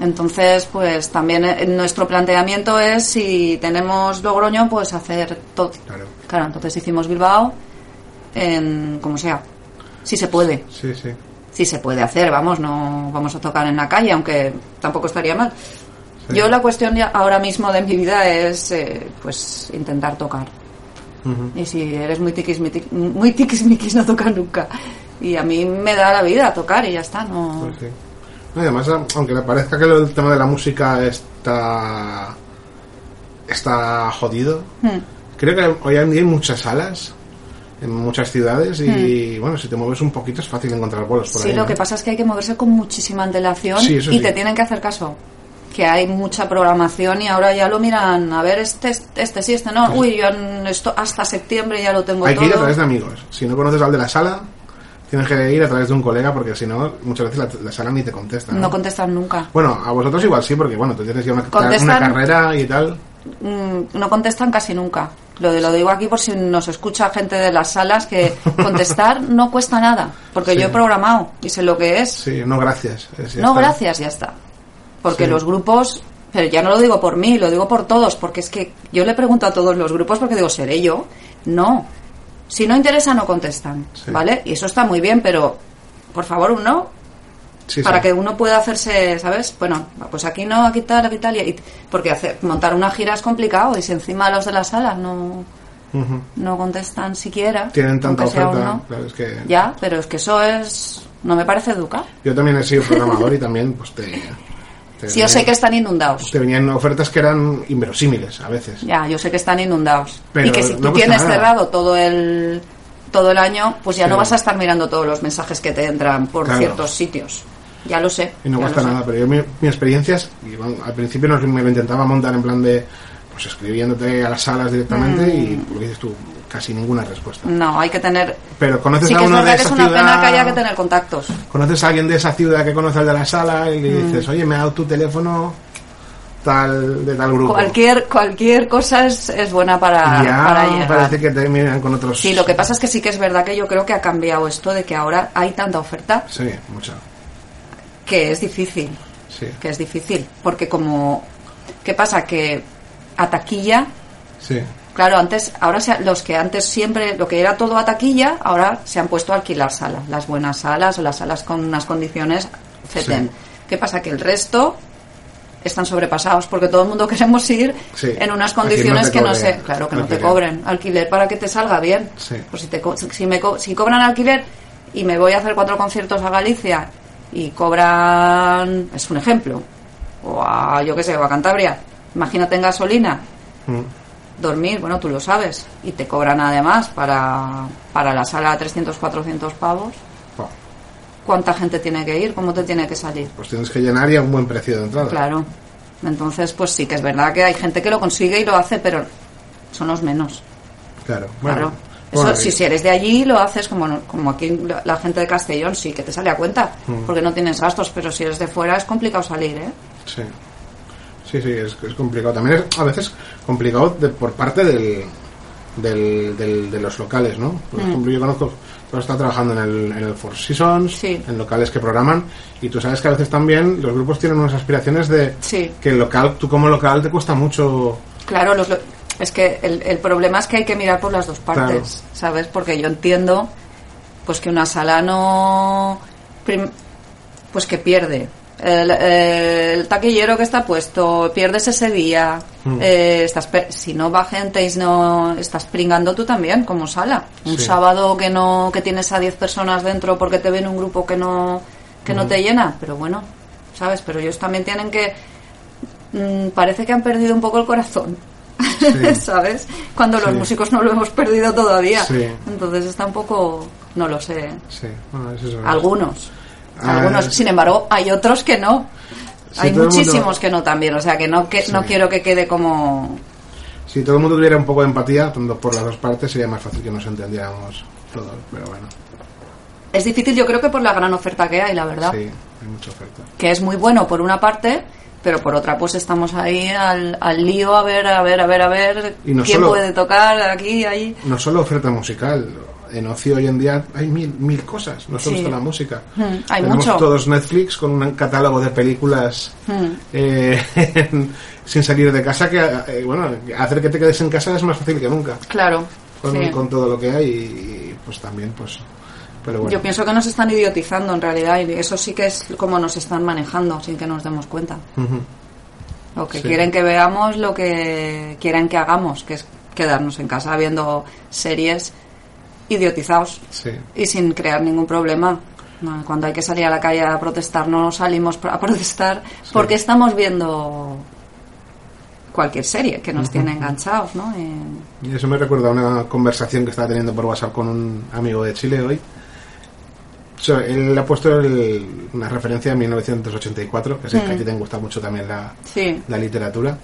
Entonces, pues también eh, nuestro planteamiento es si tenemos Logroño, pues hacer todo. Claro. Claro, entonces hicimos Bilbao en como sea. Si se puede. Sí, sí. si se puede hacer, vamos, no vamos a tocar en la calle, aunque tampoco estaría mal. Sí. Yo la cuestión ahora mismo de mi vida es, eh, pues, intentar tocar. Ujú. Y si eres muy tiquismiquis, muy tiquismiquis no tocar nunca. Y a mí me da la vida tocar y ya está, no... Pues sí. No, y además, aunque me parezca que el tema de la música está está jodido, Hmm. creo que hoy en día hay muchas salas en muchas ciudades y bueno, si te mueves un poquito es fácil encontrar bolos por Hmm. Sí, ahí. lo ¿no? que pasa es que hay que moverse con muchísima antelación Sí, y sí. te tienen que hacer caso. Que hay mucha programación y ahora ya lo miran, a ver, este, este sí, este no. Uy, yo esto hasta septiembre ya lo tengo Hay que ir a través de amigos. Si no conoces al de la sala, tienes que ir a través de un colega porque si no, muchas veces la, la sala ni te contesta. ¿no? No contestan nunca. bueno, a vosotros igual sí, porque bueno, tú tienes ya una, una carrera y tal. Mm, no contestan casi nunca. Lo, de, lo digo aquí por si nos escucha gente de las salas que [LAUGHS] contestar no cuesta nada, porque Sí. yo he programado y sé lo que es. Sí, no gracias. Es- no, está. gracias, ya está. Porque Sí. los grupos, pero ya no lo digo por mí, lo digo por todos, porque es que yo le pregunto a todos los grupos porque digo, ¿seré yo? No. Si no interesa, no contestan, Sí. ¿vale? Y eso está muy bien, pero por favor, un no Sí, para sí. que uno pueda hacerse, ¿sabes? Bueno, pues aquí no, aquí tal, aquí tal. Y, porque hacer, montar una gira es complicado y si encima los de la sala no, no contestan siquiera. Tienen tanta oferta. uno, claro, es que Ya, pero es que eso es. No me parece educar. Yo también he sido programador y también pues te, Sí, yo sé que están inundados. te venían ofertas que eran inverosímiles a veces. Ya, yo sé que están inundados. Pero y que si no tú tienes nada. cerrado todo el todo el año, pues ya Sí. no vas a estar mirando todos los mensajes que te entran por Claro. ciertos sitios. Ya lo sé. Y no cuesta lo sé. nada, pero yo mi, mi experiencia es, bueno, al principio no, me lo intentaba montar en plan de, pues escribiéndote a las salas directamente Mm. y lo dices tú, casi ninguna respuesta. No, hay que tener. Pero conoces Sí a que es uno de que es esa una ciudad, pena que haya que tener contactos. conoces a alguien de esa ciudad que conoce al de la sala y le Mm. dices, oye, me ha dado tu teléfono tal de tal grupo. Cualquier cualquier cosa es, es buena para, ya para llegar. parece que te miran con otros. Sí, lo que pasa es que sí que es verdad que yo creo que ha cambiado esto de que ahora hay tanta oferta Sí, mucho. Que es difícil. Sí, Que es difícil. Porque como. ¿Qué pasa? Que a taquilla sí. Claro, antes, ahora se- los que antes siempre, lo que era todo a taquilla, ahora se han puesto a alquilar salas, las buenas salas o las salas con unas condiciones FETEN. Sí. ¿Qué pasa? Que el resto están sobrepasados porque todo el mundo [LAUGHS] queremos ir Sí. en unas no condiciones que no sé, claro, que no te cobren alquiler para que te salga bien. Sí. Pues si, te, si, me si cobran alquiler y me voy a hacer cuatro conciertos a Galicia y cobran, es un ejemplo, o a, yo qué sé, o a Cantabria, imagínate en gasolina, Mm. dormir, bueno, tú lo sabes, y te cobran además para, para la sala 300, 400 pavos. Oh, ¿Cuánta gente tiene que ir? ¿Cómo te tiene que salir? Pues tienes que llenar y a un buen precio de entrada. Claro. Entonces, pues sí que es verdad que hay gente que lo consigue y lo hace, pero son los menos. Claro. Bueno, claro. Eso, bueno, si, si eres de allí, lo haces como, como aquí la, gente de Castellón, sí que te sale a cuenta, Mm. porque no tienes gastos, pero si eres de fuera es complicado salir, ¿eh? Sí. Sí, sí, es, es complicado. También es a veces complicado de- por parte del, del, del- de los locales, ¿no? Por Mm. ejemplo, yo conozco, tú estado trabajando en el, en el Four Seasons, Sí. en locales que programan, y tú sabes que a veces también los grupos tienen unas aspiraciones de Sí. que el local, tú como local te cuesta mucho. Claro, los lo- es que el, el problema es que hay que mirar por las dos partes, ¿sabes? Porque yo entiendo pues que una sala no pues que pierde el, el taquillero que está puesto, pierdes ese día, Mm. eh, estás si no va gente y no estás pringando tú también como sala. Un Sí. sábado que no que tienes a 10 personas dentro porque te ven un grupo que no que no te llena, pero bueno, ¿sabes? Pero ellos también tienen que mm, parece que han perdido un poco el corazón. Sí. [LAUGHS] ¿Sabes? Cuando los músicos no lo hemos perdido todavía. Sí. Entonces está un poco, no lo sé. Sí, bueno, es eso. Algunos. Ah, Algunos. Sin embargo, hay otros que no. Hay mundo- muchísimos que no también. O sea, que no, que, no quiero que quede como... Si todo el mundo tuviera un poco de empatía, tanto por las dos partes, sería más fácil que nos entendiéramos todos, pero bueno, Es difícil, yo creo que por la gran oferta que hay, la verdad. sí, hay mucha oferta. Que es muy bueno por una parte, pero por otra pues estamos ahí al, al lío a ver, a ver, a ver, a ver Y no quién solo- puede tocar aquí, ahí. no solo oferta musical, en ocio hoy en día hay mil, mil cosas, no solo Sí. está la música. Mm, hay Tenemos mucho. todos Netflix con un catálogo de películas Mm. eh, [LAUGHS] sin salir de casa que, eh, bueno, hacer que te quedes en casa es más fácil que nunca Claro. con, sí. con todo lo que hay y, pues también, pues, pero bueno. Yo pienso que nos están idiotizando en realidad y eso sí que es como nos están manejando sin que nos demos cuenta. Lo que Sí. quieren que veamos, lo que quieren que hagamos, que es quedarnos en casa viendo series idiotizados Sí. y sin crear ningún problema. Cuando hay que salir a la calle a protestar, no salimos [LAUGHS] a protestar porque estamos viendo cualquier serie que nos tiene enganchados, ¿no? Y- Y eso me recuerda a una conversación que estaba teniendo por WhatsApp con un amigo de Chile hoy. O sea, él ha puesto el- una referencia a 1984, que sé que a ti te gusta mucho también la, sí, la literatura.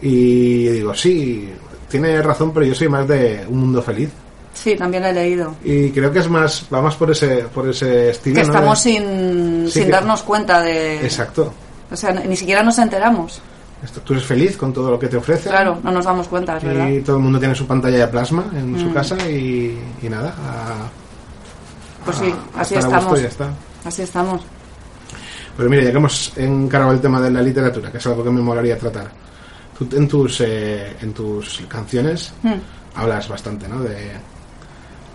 Y digo, sí, tiene razón, pero yo soy más de un mundo feliz. sí, también la he leído. Y creo que es más, va más por ese, por ese estilo. Que ¿no? estamos sin, Sí, sin que- darnos cuenta de... Exacto. O sea, ni siquiera nos enteramos. Esto, tú eres feliz con todo lo que te ofrece. Claro, no nos damos cuenta, es verdad. Y todo el mundo tiene su pantalla de plasma en su Mm. casa y, y nada. a- Pues sí, a así estamos. ya está. Así estamos. Pero mira, ya que hemos encargado el tema de la literatura, que es algo que me molaría tratar, tú en tus, eh, en tus canciones Mm. hablas bastante, ¿no? De,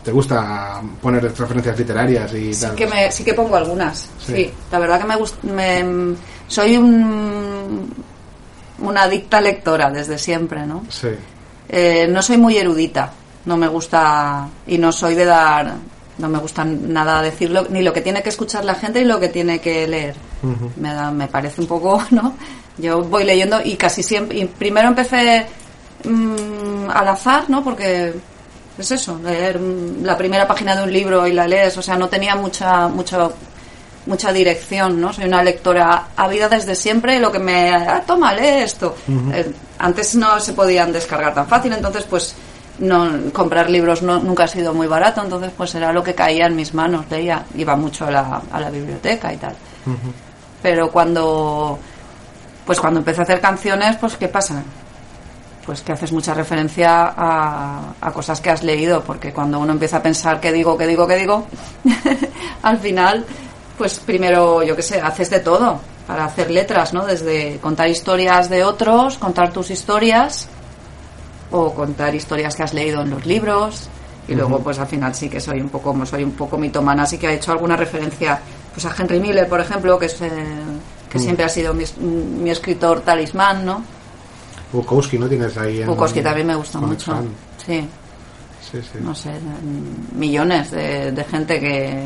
te gusta poner referencias literarias y Sí tal. que, me, sí que pongo algunas, Sí. sí. La verdad que me gusta... Me, soy un, una adicta lectora desde siempre, ¿no? Sí. Eh, no soy muy erudita, no me gusta... Y no soy de dar... No me gusta nada decirlo, ni lo que tiene que escuchar la gente ni lo que tiene que leer. Me, da- me parece un poco, [LAUGHS] ¿no? Yo voy leyendo y casi siempre... y primero empecé mm, al azar, ¿no? Porque es eso, leer mm, la primera página de un libro y la lees, o sea, no tenía mucha, mucho, mucha dirección, ¿no? Soy una lectora ávida desde siempre y lo que me... Ah, toma, lee esto. Eh, antes no se podían descargar tan fácil, entonces pues no comprar libros no, nunca ha sido muy barato, entonces pues era lo que caía en mis manos, leía, iba mucho a la, a la biblioteca y tal. Pero cuando pues cuando empecé a hacer canciones, pues ¿qué pasa? Pues que haces mucha referencia a, a cosas que has leído, porque cuando uno empieza a pensar qué digo, qué digo, qué digo, [LAUGHS] al final, pues primero, yo qué sé, haces de todo para hacer letras, ¿no? Desde contar historias de otros, contar tus historias, o contar historias que has leído en los libros, y luego pues al final sí que soy un poco, soy un poco mitomana, así que he hecho alguna referencia pues a Henry Miller, por ejemplo, que es eh, que siempre ha sido mi, mi escritor talismán, ¿no? Bukowski, ¿no? Tienes ahí en... Bukowski también me gusta mucho. Fan. Sí, Sí, sí. no sé, mm, millones de, de gente que,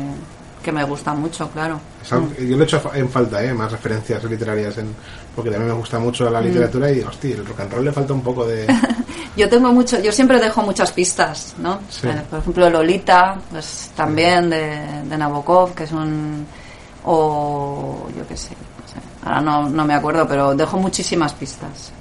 que me gusta mucho, claro. Algo- Yo lo he hecho en falta, ¿eh? Más referencias literarias, en, porque también me gusta mucho la literatura y, hostia, el rock and roll le falta un poco de... [LAUGHS] Yo tengo mucho, yo siempre dejo muchas pistas, ¿no? Sí. Eh, por ejemplo, Lolita, pues también de, de Nabokov, que es un, o yo qué sé, ahora no, no me acuerdo, pero dejo muchísimas pistas.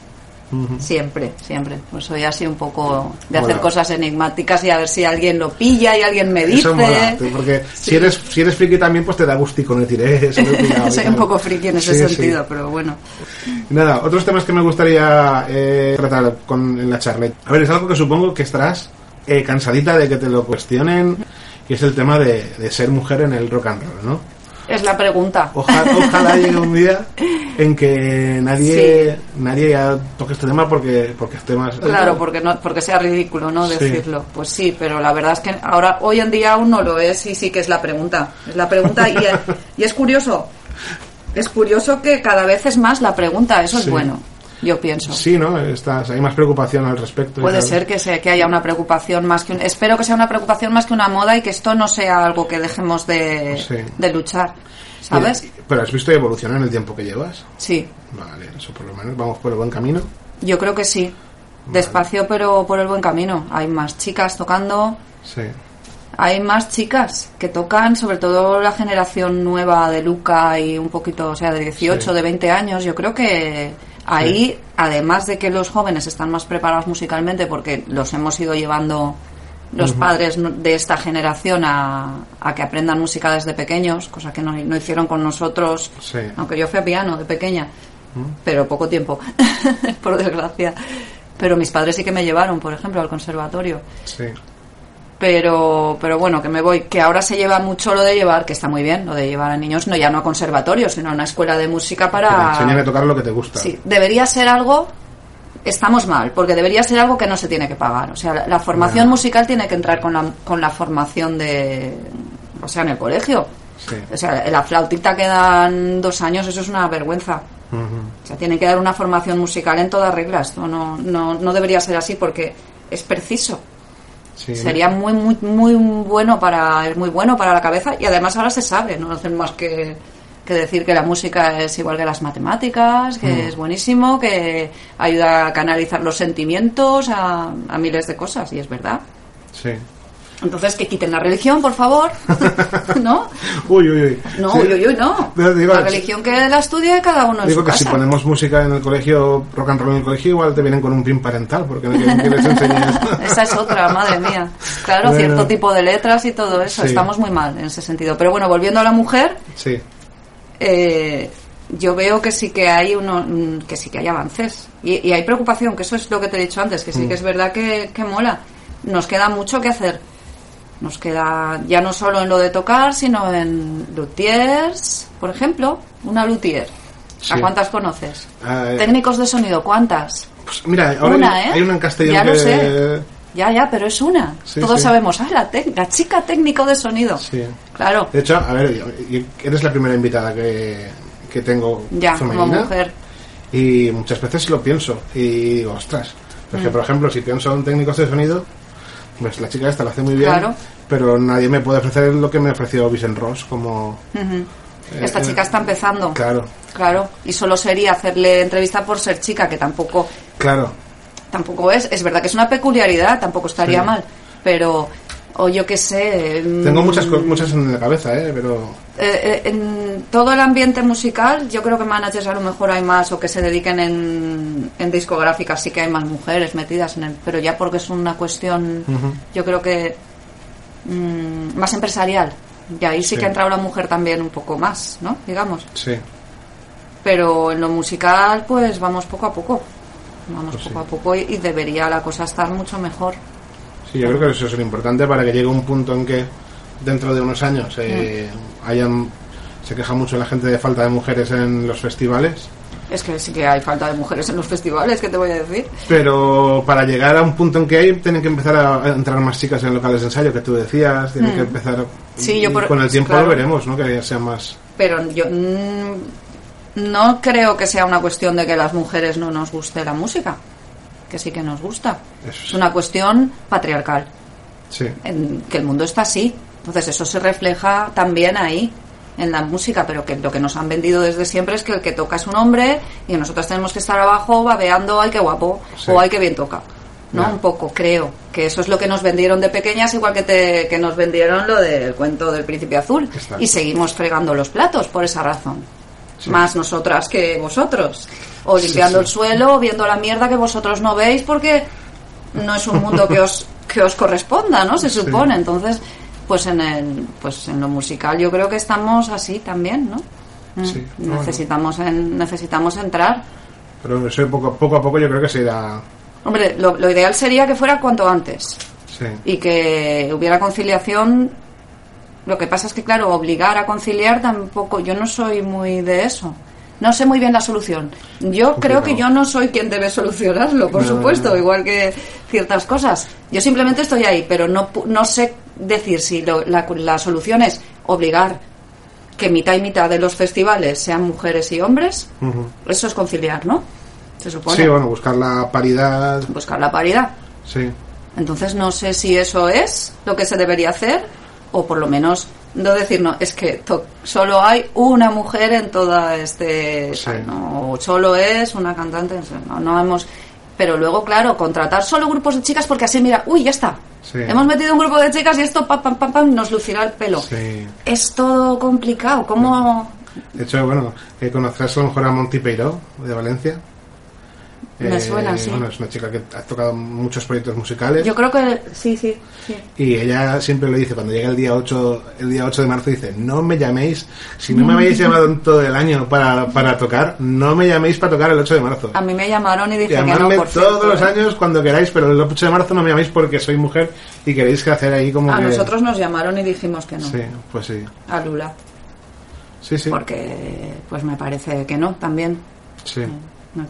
Siempre, siempre. Pues soy así un poco de hacer cosas enigmáticas y a ver si alguien lo pilla y alguien me dice. Eso mola, te- porque si eres si eres friki también pues te da gustico, no [LAUGHS] pillado y soy tal. un poco friki en ese Sí, sí. sentido, pero bueno. Nada, otros temas que me gustaría eh, tratar con, en la charla. A ver, es algo que supongo que estarás eh, cansadita de que te lo cuestionen, y es el tema de, de ser mujer en el rock and roll, ¿no? Es la pregunta. Ojalá, ojalá llegue un día en que nadie nadie ya toque este tema porque porque este tema es- Claro, porque no, porque sea ridículo, ¿no? Sí. Decirlo. Pues sí, pero la verdad es que ahora, hoy en día aún no lo es y sí que es la pregunta. Es la pregunta y, [LAUGHS] y es curioso. Es curioso que cada vez es más la pregunta. Eso Sí. es bueno, yo pienso. Sí, ¿no? Estás, hay más preocupación al respecto. Puede ser que, sea, que haya una preocupación más que un, espero que sea una preocupación más que una moda y que esto no sea algo que dejemos de, Sí. de luchar, ¿sabes? Y- Pero has visto evolución en el tiempo que llevas. Sí, Vale, eso por lo menos vamos por el buen camino. yo creo que sí. Despacio, pero por el buen camino. Hay más chicas tocando, Sí. hay más chicas que tocan, sobre todo la generación nueva de Luca y un poquito, o sea, de 18, Sí. de 20 años. Yo creo que ahí, además de que los jóvenes están más preparados musicalmente porque los hemos ido llevando los padres de esta generación a, a que aprendan música desde pequeños, cosa que no, no hicieron con nosotros, Sí. aunque yo fui a piano de pequeña, pero poco tiempo, [LAUGHS] por desgracia. Pero mis padres sí que me llevaron, por ejemplo, al conservatorio Sí. Pero pero bueno que me voy que ahora se lleva mucho lo de llevar que está muy bien lo de llevar a niños no ya no a conservatorio sino a una escuela de música para enseñen a tocar lo que te gusta. sí debería ser algo estamos mal porque debería ser algo que no se tiene que pagar o sea la, la formación musical tiene que entrar con la con la formación de o sea en el colegio Sí. o sea la flautita que dan dos años eso es una vergüenza Ujú. o sea, tiene que dar una formación musical en todas reglas. No, no, no debería ser así porque es preciso. Sí. Sería muy, muy, muy bueno para, es muy bueno para la cabeza y además ahora se sabe, no hacen más que, que decir que la música es igual que las matemáticas, que Mm. es buenísimo, que ayuda a canalizar los sentimientos, a, a miles de cosas y es verdad. Sí. Entonces que quiten la religión, por favor, [LAUGHS] ¿no? Uy, uy, uy. No, Sí. uy, uy, uy, no. Digo, la religión que la estudie cada uno en Digo su que casa. si ponemos música en el colegio, rock and roll en el colegio, igual te vienen con un pin parental, porque que les enseñes. [LAUGHS] Esa es otra, madre mía. Claro, Bueno. cierto tipo de letras y todo eso. Sí. Estamos muy mal en ese sentido. Pero bueno, volviendo a la mujer, sí. eh, yo veo que sí que hay uno, mm, que sí que hay avances. Y, y hay preocupación, que eso es lo que te he dicho antes, que sí Mm. que es verdad que, que mola. Nos queda mucho que hacer. Nos queda ya no solo en lo de tocar, sino en luthiers, por ejemplo, una luthier. Sí. ¿A cuántas conoces? Ah, eh, Técnicos de sonido, ¿cuántas? pues mira, ahora Una, hay, ¿eh? hay una en Castellón Ya lo que, sé. Ya, ya, pero es una. Sí, Todos sí. sabemos, ah, la, chica técnico de sonido. Sí. Claro, De hecho, a ver, eres la primera invitada que, que tengo ya, como mujer. Y muchas veces lo pienso y digo, ostras. Porque, Mm. por ejemplo, si pienso en técnicos de sonido, pues la chica esta lo hace muy bien, Claro. pero nadie me puede ofrecer lo que me ofreció Vicent Ross como... Eh, Esta eh, chica está empezando. Claro, Claro, y solo sería hacerle entrevista por ser chica, que tampoco claro. tampoco es. Es verdad que es una peculiaridad, tampoco estaría Sí. mal. Pero, o yo qué sé. Tengo mm, muchas, co- muchas en la cabeza, ¿eh? Pero... eh, eh, en todo el ambiente musical, yo creo que managers a lo mejor hay más o que se dediquen en, en discográficas, sí que hay más mujeres metidas en el. Pero ya porque es una cuestión, yo creo que mm, más empresarial. Y ahí sí, Sí. que ha entrado la mujer también un poco más, ¿no? Digamos. Sí, Pero en lo musical, pues vamos poco a poco. Vamos Pues poco sí. a poco y, y debería la cosa estar mucho mejor. Sí, yo creo que eso es lo importante para que llegue un punto en que dentro de unos años eh, Mm. hayan... Se queja mucho la gente de falta de mujeres en los festivales. Es que sí que hay falta de mujeres en los festivales, ¿qué te voy a decir? Pero para llegar a un punto en que hay, tienen que empezar a entrar más chicas en locales de ensayo, que tú decías, tienen Mm. que empezar... Sí, yo por- con el tiempo claro. lo veremos, ¿no? Que sea más... Pero yo mm, no creo que sea una cuestión de que las mujeres no nos guste la música, que sí que nos gusta. Eso Es una cuestión patriarcal, Sí, en que el mundo está así. Entonces eso se refleja también ahí, en la música, pero que lo que nos han vendido desde siempre es que el que toca es un hombre y nosotros tenemos que estar abajo babeando, ay, qué guapo, Sí. o ay, qué bien toca. ¿no? Un poco, creo. Que eso es lo que nos vendieron de pequeñas, igual que, te, que nos vendieron lo del cuento del príncipe azul. Y seguimos fregando los platos por esa razón. Sí. Más nosotras que vosotros. O limpiando sí. el suelo, viendo la mierda que vosotros no veis porque no es un mundo que os, [LAUGHS] que os corresponda, ¿no? Se supone. Entonces, pues en, el, pues en lo musical yo creo que estamos así también, ¿no? Mm, Sí, bueno. necesitamos, en- necesitamos entrar. pero eso poco, poco a poco yo creo que se irá... Hombre, lo, lo ideal sería que fuera cuanto antes Sí, y que hubiera conciliación. Lo que pasa es que, claro, obligar a conciliar tampoco, yo no soy muy de eso. No sé muy bien la solución. Yo creo que yo no soy quien debe solucionarlo, por No, supuesto, igual que ciertas cosas. Yo simplemente estoy ahí, pero no, no sé decir si lo- la, la solución es obligar que mitad y mitad de los festivales sean mujeres y hombres. Eso es conciliar, ¿no? Se supone. Sí, bueno, buscar la paridad... Buscar la paridad. Sí, Entonces no sé si eso es lo que se debería hacer o por lo menos no decir no, es que solo hay una mujer en toda este Sí. ¿no? o solo es una cantante, no, no hemos pero luego claro, contratar solo grupos de chicas porque así mira, uy, ya está. Sí. Hemos metido un grupo de chicas y esto pam pam pam pam nos lucirá el pelo. sí. Es todo complicado, ¿cómo De hecho, bueno, eh, conocerás a lo mejor a Monty Peiró, de Valencia. Me suena, sí. Bueno, es una chica que ha tocado muchos proyectos musicales. Yo creo que sí, sí, sí. Y ella siempre lo dice, cuando llega el día 8, el día 8 de marzo, dice, no me llaméis, si no me habéis llamado en todo el año para, para tocar, no me llaméis para tocar el 8 de marzo. A mí me llamaron y dije que no, por todos cierto, los ¿eh? años cuando queráis, pero el 8 de marzo no me llaméis porque soy mujer y queréis que hacer ahí como A que... nosotros nos llamaron y dijimos que no. Sí, pues sí. A Lula. Sí, sí. porque pues me parece que no también Sí,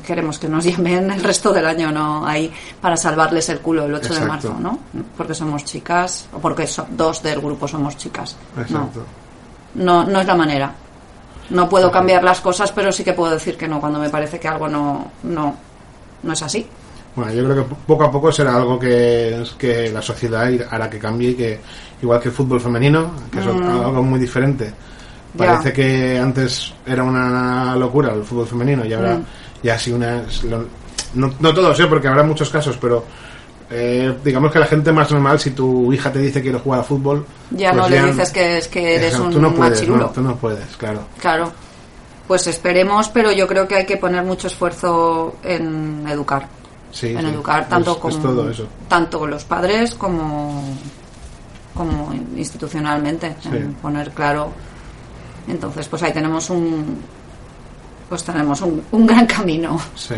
queremos que nos [LAUGHS] llamen el resto del año no ahí para salvarles el culo el 8 de marzo no porque somos chicas o porque so- dos del grupo somos chicas exacto. no no no es la manera no puedo cambiar las cosas pero sí que puedo decir que no cuando me parece que algo no no no es así Bueno, yo creo que poco a poco será algo que, que la sociedad hará que cambie y que, igual que el fútbol femenino, que es algo muy diferente. Mm. Ya. Parece que antes era una locura el fútbol femenino y ahora Mm. Ya sí una... es lo- no, no todos, ¿eh? porque habrá muchos casos, pero eh, digamos que la gente más normal, si tu hija te dice quiero jugar a fútbol... ya pues no le dices que es que eres un tú no puedes, machirulo no, tú no puedes, claro. claro pues esperemos pero yo creo que hay que poner mucho esfuerzo en educar Sí, en sí, educar tanto es- como todo eso. tanto los padres como como institucionalmente Sí. en poner claro entonces pues ahí tenemos un pues tenemos un, un gran camino Sí.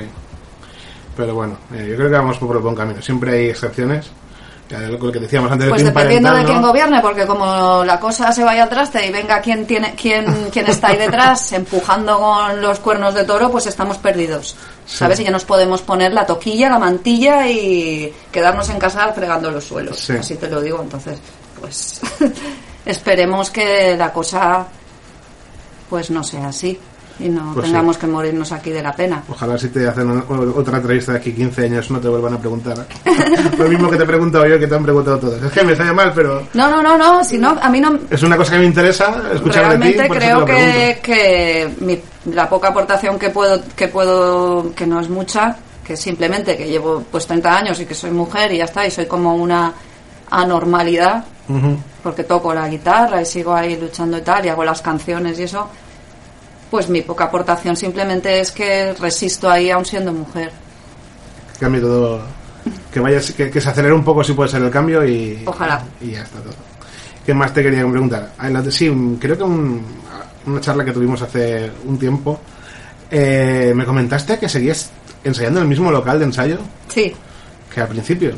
Pero bueno, eh, yo creo que vamos por el buen camino. Siempre hay excepciones, Lo que decíamos antes Pues de dependiendo de quién ¿no? gobierne, porque como la cosa se vaya al traste y venga quien tiene, quien, [LAUGHS] quien está ahí detrás empujando con los cuernos de toro, pues estamos perdidos. Sí. ¿Sabes? Y ya nos podemos poner la toquilla, la mantilla y quedarnos en casa fregando los suelos. Sí. Así te lo digo. Entonces, pues [LAUGHS] esperemos que la cosa pues no sea así y no Pues tengamos sí. que morirnos aquí de la pena. Ojalá si te hacen una- otra entrevista de aquí 15 años no te vuelvan a preguntar. [LAUGHS] Lo mismo que te he preguntado yo que te han preguntado todas. Es que me sale mal, pero No, no, no, no, si no, a mí no, es una cosa que me interesa escuchar de ti. realmente eso te creo que, que mi- la poca aportación que puedo que puedo que no es mucha que simplemente que llevo pues 30 años y que soy mujer y ya está y soy como una anormalidad Ujú. porque toco la guitarra y sigo ahí luchando y tal y hago las canciones y eso pues mi poca aportación simplemente es que resisto ahí aún siendo mujer Que cambie todo. Que, vayas, que, que se acelere un poco si puede ser el cambio y. Ojalá. Y ya está todo. ¿Qué más te quería preguntar? Ah, Sí, creo que un- una charla que tuvimos hace un tiempo. eh, me comentaste que seguías ensayando en el mismo local de ensayo sí que al principio.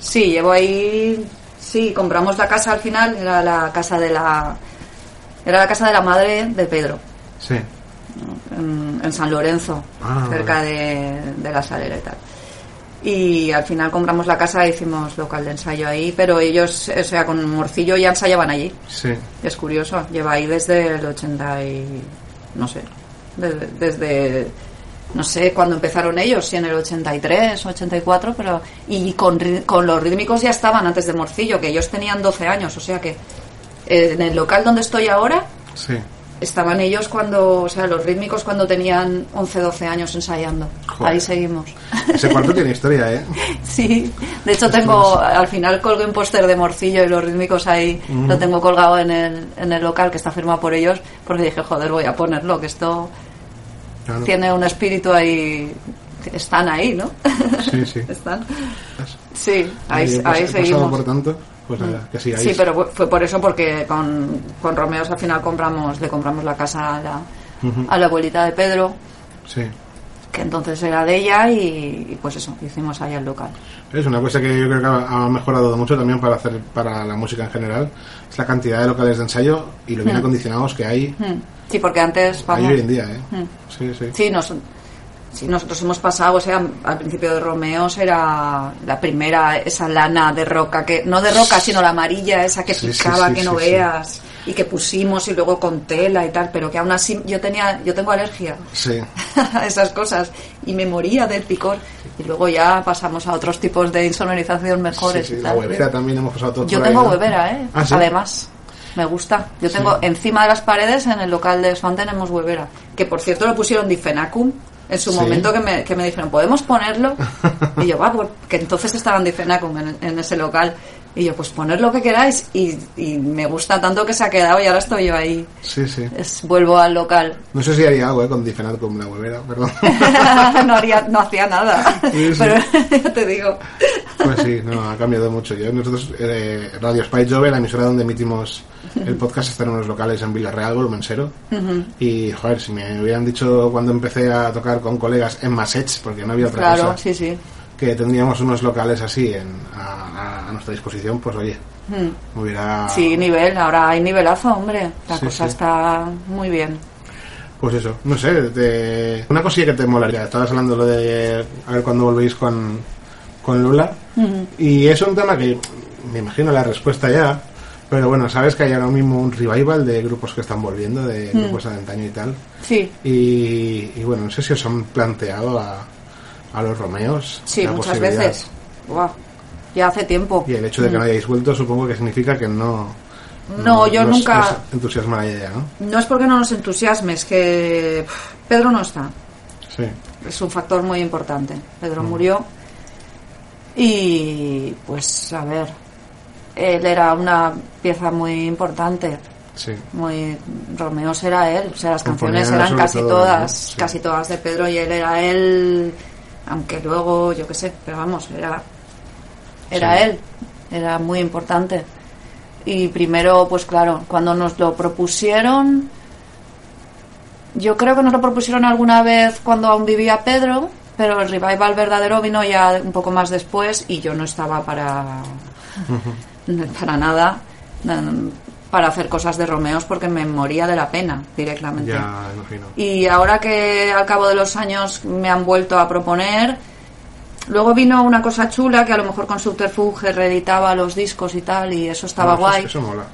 Sí, llevo ahí. Sí, compramos la casa al final. Era la casa de la. Era la casa de la madre de Pedro, Sí. en, en San Lorenzo, Ah, cerca de, de la salera y tal. Y al final compramos la casa e hicimos local de ensayo ahí, pero ellos, o sea, con Morcillo ya ensayaban allí. Sí. Es curioso, lleva ahí desde el 80 y. no sé. Desde. desde no sé cuándo empezaron ellos, si en el 83, 84, pero. Y con, con los rítmicos ya estaban antes de Morcillo, que ellos tenían 12 años, o sea que. eh, en el local donde estoy ahora, Sí. Estaban ellos cuando. O sea, los rítmicos cuando tenían 11, 12 años ensayando. Joder. Ahí seguimos. Ese cuarto tiene historia, ¿eh? [LAUGHS] Sí, de hecho tengo, al final colgué un póster de Morcillo y los rítmicos ahí, lo tengo colgado en el, en el local que está firmado por ellos, porque dije, joder, voy a ponerlo, que esto Claro. tiene un espíritu ahí, están ahí, ¿no? Sí, sí. [LAUGHS] están. Sí, ahí, pas- ahí he pasado seguimos. por tanto, pues nada, que sigáis. Sí, pero fue- por eso porque con, con Romeos al final compramos, le compramos la casa a la, a la abuelita de Pedro, Sí. que entonces era de ella y, y pues eso, hicimos ahí el local. Es una cosa que yo creo que ha ha mejorado mucho también para hacer para la música en general. Es la cantidad de locales de ensayo y lo bien Mm. acondicionados que hay, Hmm. Sí, porque antes, hay hoy en día, ¿eh? Mm. Sí, sí. Sí, nos, sí, nosotros hemos pasado, o sea, al principio de Romeos era la primera, esa lana de roca, que no de roca, sino la amarilla, esa que Sí, picaba, sí, que no veas, y que pusimos y luego con tela y tal, pero que aún así yo tenía, yo tengo alergia Sí. [LAUGHS] a esas cosas y me moría del picor. Y luego ya pasamos a otros tipos de insonorización mejores Sí, sí, y la huevera también hemos pasado todos Yo ahí, tengo ¿no? huevera, ¿eh? Ah. Además, me gusta. Yo tengo encima de las paredes, en el local de Swan tenemos huevera. Que por cierto lo pusieron Difenacum. En su Sí. momento que me, que me dijeron, ¿podemos ponerlo? [LAUGHS] Y yo, va, pues, que entonces estaban Difenacum en, en ese local. Y yo, pues poned lo que queráis. Y, y me gusta tanto que se ha quedado y ahora estoy yo ahí. Sí, sí. Es, vuelvo al local. No sé si haría algo, ¿eh? Con Difenat con la huevera, perdón. [LAUGHS] no, haría, no hacía nada. Sí, sí. Pero [LAUGHS] ya te digo. Pues sí, no, ha cambiado mucho. Yo, nosotros, eh, Radio Spice Jove, la emisora donde emitimos el podcast, está en unos locales en Villarreal, Volumen Cero. Y, joder, si me hubieran dicho cuando empecé a tocar con colegas en Masech, porque no había otra Claro, cosa, sí, sí. Que tendríamos unos locales así en, a, nuestra disposición, pues oye, Mm. hubiera... Sí, nivel, ahora hay nivelazo, hombre. La Sí, cosa sí. está muy bien. Pues eso, no sé, te- una cosilla que te molaría. Estabas hablando lo de a ver cuándo volvéis con, con Lula. Y es un tema que me imagino la respuesta ya. Pero bueno, sabes que hay ahora mismo un revival de grupos que están volviendo, de grupos de antaño y tal. Sí, Y, y bueno, no sé si os han planteado a, a los Romeos. sí, la muchas posibilidad. veces. Buah, ya hace tiempo. Y el hecho de que no hayáis vuelto supongo que significa que no... No, yo nunca- entusiasma la idea, ¿no? No es porque no nos entusiasme, es que Pedro no está. Sí. Es un factor muy importante. Pedro murió y pues a ver, él era una pieza muy importante. Sí. Muy Romeo era él, o sea, las Componía canciones eran casi todo, todas, ¿no? Sí. casi todas de Pedro y él era él, aunque luego yo qué sé, pero vamos, era era Sí. él, era muy importante. Y primero, pues claro, cuando nos lo propusieron, yo creo que nos lo propusieron alguna vez cuando aún vivía Pedro, pero el revival verdadero vino ya un poco más después y yo no estaba para [LAUGHS] para nada para hacer cosas de Romeos porque me moría de la pena directamente. Ya, imagino. Y ahora que al cabo de los años me han vuelto a proponer, luego vino una cosa chula que a lo mejor con Subterfuge reeditaba los discos y tal, y eso estaba No, eso- guay, Eso mola.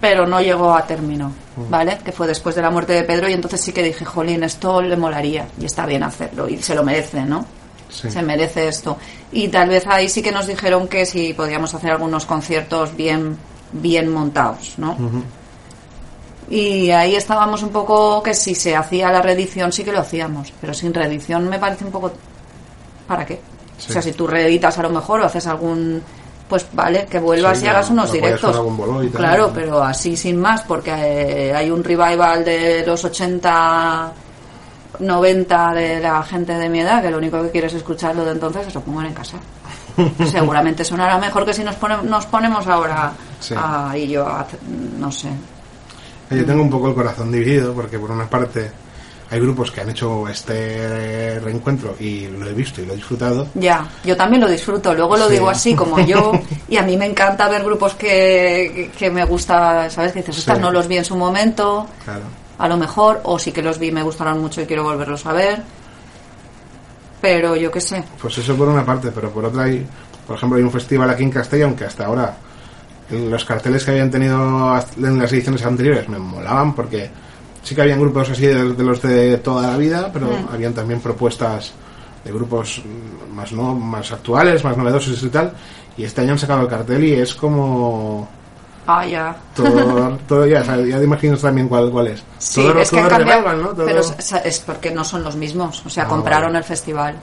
pero no llegó a término, ¿vale? Que fue después de la muerte de Pedro, y entonces sí que dije, jolín, esto le molaría, y está bien hacerlo, y se lo merece, ¿no? Sí. Se merece esto. Y tal vez ahí sí que nos dijeron que si podíamos hacer algunos conciertos bien, bien montados, ¿no? Y ahí estábamos un poco que si se hacía la reedición sí que lo hacíamos, pero sin reedición me parece un poco... ¿Para qué? Sí. O sea, si tú reeditas a lo mejor o haces algún... Pues vale, que vuelvas Sí, y hagas unos directos. y. Claro, pero así sin más, porque eh, hay un revival de los 80, 90 de la gente de mi edad, que lo único que quieres escuchar lo de entonces se lo pongan en casa. [LAUGHS] Seguramente sonará mejor que si nos, pone- nos ponemos ahora Sí. a, y yo a- no sé. Yo tengo un poco el corazón dividido porque por una parte hay grupos que han hecho este reencuentro y lo he visto y lo he disfrutado. Ya, yo también lo disfruto, luego lo Sí. digo así como yo, [LAUGHS] y a mí me encanta ver grupos que, que, me gusta, ¿sabes? Que dices, Sí. "Ostras, no los vi en su momento, Claro. a lo mejor, o sí que los vi y me gustaron mucho y quiero volverlos a ver. Pero yo qué sé. Pues eso por una parte, pero por otra hay, por ejemplo, hay un festival aquí en Castellón que hasta ahora los carteles que habían tenido en las ediciones anteriores me molaban porque sí que habían grupos así de, de los de toda la vida, pero Mm. habían también propuestas de grupos más no más actuales, más novedosos y tal. Y este año han sacado el cartel y es como Ah, ya. todo, todo ya, ya te imaginas también cuál, cuál es. Sí, todo es que todo cambiado, ¿no? Todo- pero es, es porque no son los mismos. O sea, Ah, compraron vale. el festival.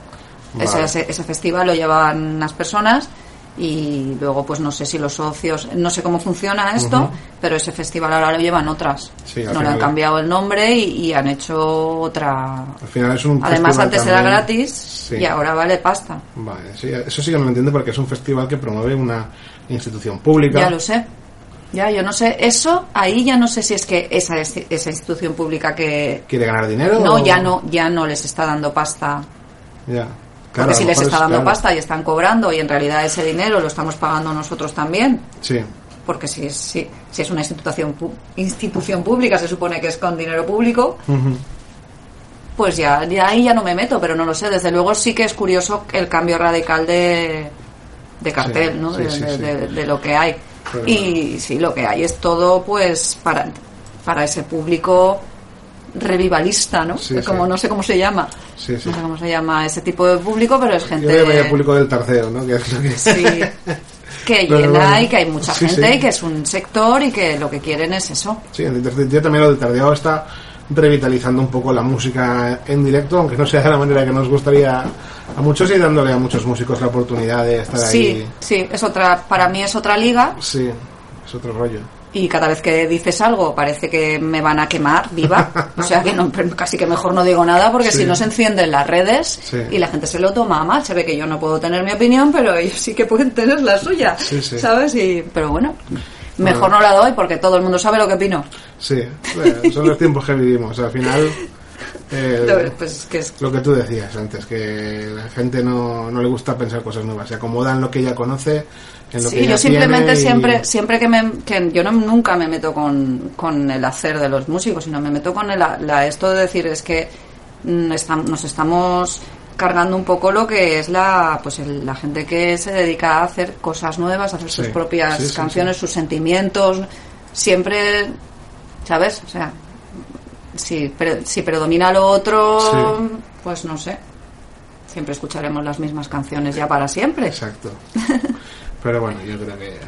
Vale. Ese, ese, ese festival lo llevan unas personas y luego pues no sé si los socios, no sé cómo funciona esto, pero ese festival ahora lo llevan otras. Sí, no le final- han cambiado el nombre y, y han hecho otra... Al final es un Además antes era gratis Sí. y ahora vale pasta. Vale, sí, eso sí que no lo entiendo porque es un festival que promueve una institución pública. Ya lo sé. Ya, yo no sé. Eso, ahí ya no sé si es que esa, esa institución pública que... ¿Quiere ganar dinero? No, o- ya no, ya no les está dando pasta Ya. Porque Claro, si a lo les está es- dando claro. pasta y están cobrando y en realidad ese dinero lo estamos pagando nosotros también, Sí, porque si es, si, si es una institución, institución pública, se supone que es con dinero público, pues ya, ya ahí ya no me meto, pero no lo sé. Desde luego sí que es curioso el cambio radical de, de cartel, Sí, ¿no? sí, de, sí, de- sí. de- de lo que hay. Pero y sí, lo que hay es todo pues para, para ese público revivalista, ¿no? Sí, Como sí. no sé cómo se llama. Sí. No sé cómo se llama ese tipo de público, pero es Yo gente... le vaya público del tercero, ¿no? Que es lo que... Sí, [LAUGHS] que Pero llena bueno, y que hay mucha gente y que es un sector y que lo que quieren es eso. Sí, el día también lo del tardeo está revitalizando un poco la música en directo, aunque no sea de la manera que nos gustaría a muchos y dándole a muchos músicos la oportunidad de estar Sí, ahí. sí, es otra, para mí es otra liga Sí, es otro rollo. y cada vez que dices algo parece que me van a quemar viva. O sea que no, casi que mejor no digo nada porque Sí. si no se encienden las redes Sí. y la gente se lo toma a mal. Se ve que yo no puedo tener mi opinión, pero ellos sí que pueden tener la suya. Sí, sí. ¿Sabes? Y, pero bueno, mejor no la doy porque todo el mundo sabe lo que opino. Sí, eh, son los tiempos que vivimos. Al final, eh, Pues que es lo que tú decías antes, que la gente no, no le gusta pensar cosas nuevas, se acomoda en lo que ya conoce, en lo Sí, que ya yo simplemente tiene y- siempre, siempre que me, que yo no, nunca me meto con, con el hacer de los músicos, sino me meto con el, la, esto de decir es que mm, nos estamos cargando un poco lo que es la, pues el- la gente que se dedica a hacer cosas nuevas, a hacer sus propias sí, canciones, sus sentimientos, siempre, ¿sabes? O sea, si, pre- si predomina lo otro, Sí. pues no sé. Siempre escucharemos las mismas canciones ya para siempre. Exacto. Pero bueno, yo creo que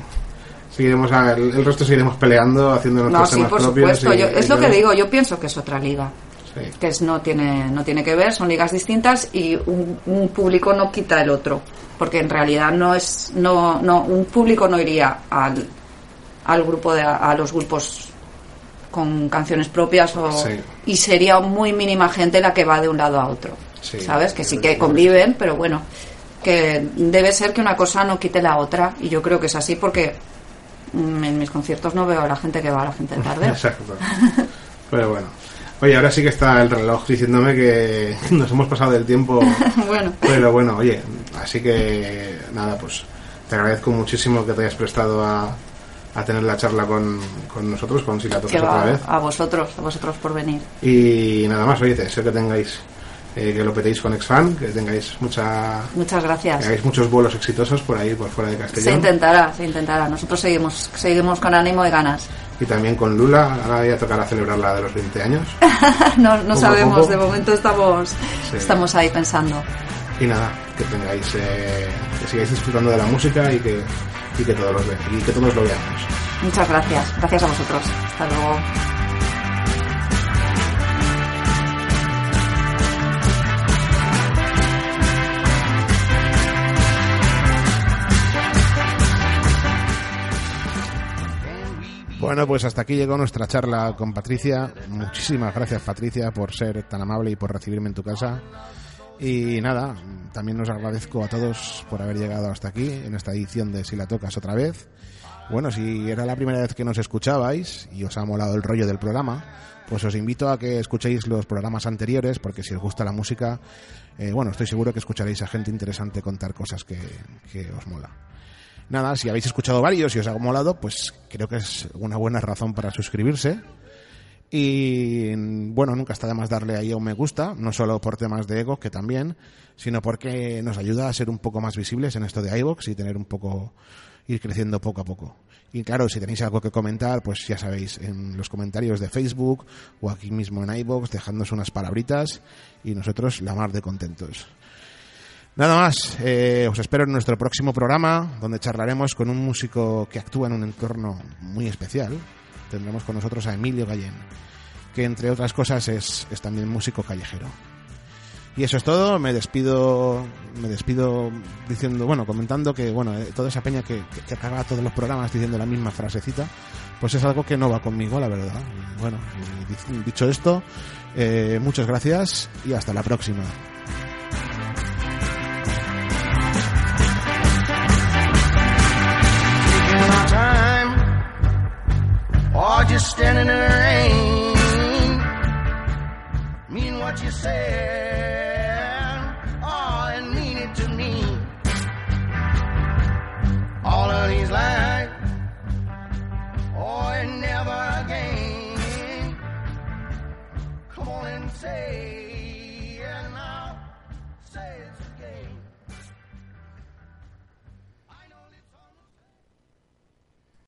seguiremos a- el, el resto seguiremos peleando, haciendo No, nuestros sí, por propios. supuesto. y- yo- es y lo que digo. Yo pienso que es otra liga. Sí. Que es, no, tiene, no tiene que ver, son ligas distintas y un, un público no quita el otro. Porque en realidad no es. no, no Un público no iría al, al grupo de. a los grupos con canciones propias o, Sí. y sería muy mínima gente la que va de un lado a otro. Sí, ¿Sabes? Que sí que conviven, pero bueno. Que debe ser que una cosa no quite la otra. Y yo creo que es así porque mm, en mis conciertos no veo a la gente que va a la gente de tarde. [LAUGHS] Exacto. Pero bueno. Oye, ahora sí que está el reloj diciéndome que [LAUGHS] nos hemos pasado del tiempo. [LAUGHS] bueno. Pero bueno, oye, así que nada, pues te agradezco muchísimo que te hayas prestado a, a tener la charla con, con nosotros, con si la tocas Que otra vez. a vosotros, a vosotros por venir. Y nada más, oye, deseo que tengáis, eh, que lo petéis con Exfan, que tengáis mucha, Muchas que gracias. hagáis muchos vuelos exitosos por ahí, por fuera de Se Castellón. intentará, se intentará. Nosotros seguimos, seguimos con ánimo y ganas. Y también con Lula, ahora ya tocará celebrar la de los 20 años. [LAUGHS] no no sabemos, de momento estamos, Sí. estamos ahí pensando. Y nada, que tengáis, eh, que sigáis disfrutando de la música y que, y que todos los ve- y que todos lo veamos. Muchas gracias. Gracias a vosotros. Hasta luego. Bueno, pues hasta aquí llegó nuestra charla con Patricia. Muchísimas gracias, Patricia, por ser tan amable y por recibirme en tu casa. Y nada, también os agradezco a todos por haber llegado hasta aquí en esta edición de Si la tocas otra vez. Bueno, si era la primera vez que nos escuchabais y os ha molado el rollo del programa, pues os invito a que escuchéis los programas anteriores, porque si os gusta la música, eh, bueno, estoy seguro que escucharéis a gente interesante contar cosas que, que os mola. Nada, si habéis escuchado varios y os ha molado, pues creo que es una buena razón para suscribirse. Y bueno, nunca está de más darle ahí a un me gusta, no solo por temas de ego, que también, sino porque nos ayuda a ser un poco más visibles en esto de iVoox y tener un poco, ir creciendo poco a poco. Y claro, si tenéis algo que comentar, pues ya sabéis, en los comentarios de Facebook o aquí mismo en iVoox, dejadnos unas palabritas y nosotros la mar de contentos. Nada más, eh, os espero en nuestro próximo programa, donde charlaremos con un músico que actúa en un entorno muy especial. Tendremos con nosotros a Emilio Gallén, que entre otras cosas es, es también músico callejero. Y eso es todo, me despido, me despido diciendo, bueno, comentando que, bueno, eh, toda esa peña que, que, acaba todos los programas diciendo la misma frasecita, pues es algo que no va conmigo, la verdad. Bueno, dicho esto, eh, muchas gracias y hasta la próxima. Or just standing in the rain. Mean what you said, oh, and mean it to me. All of these lies, oh, and never again. Come on and say.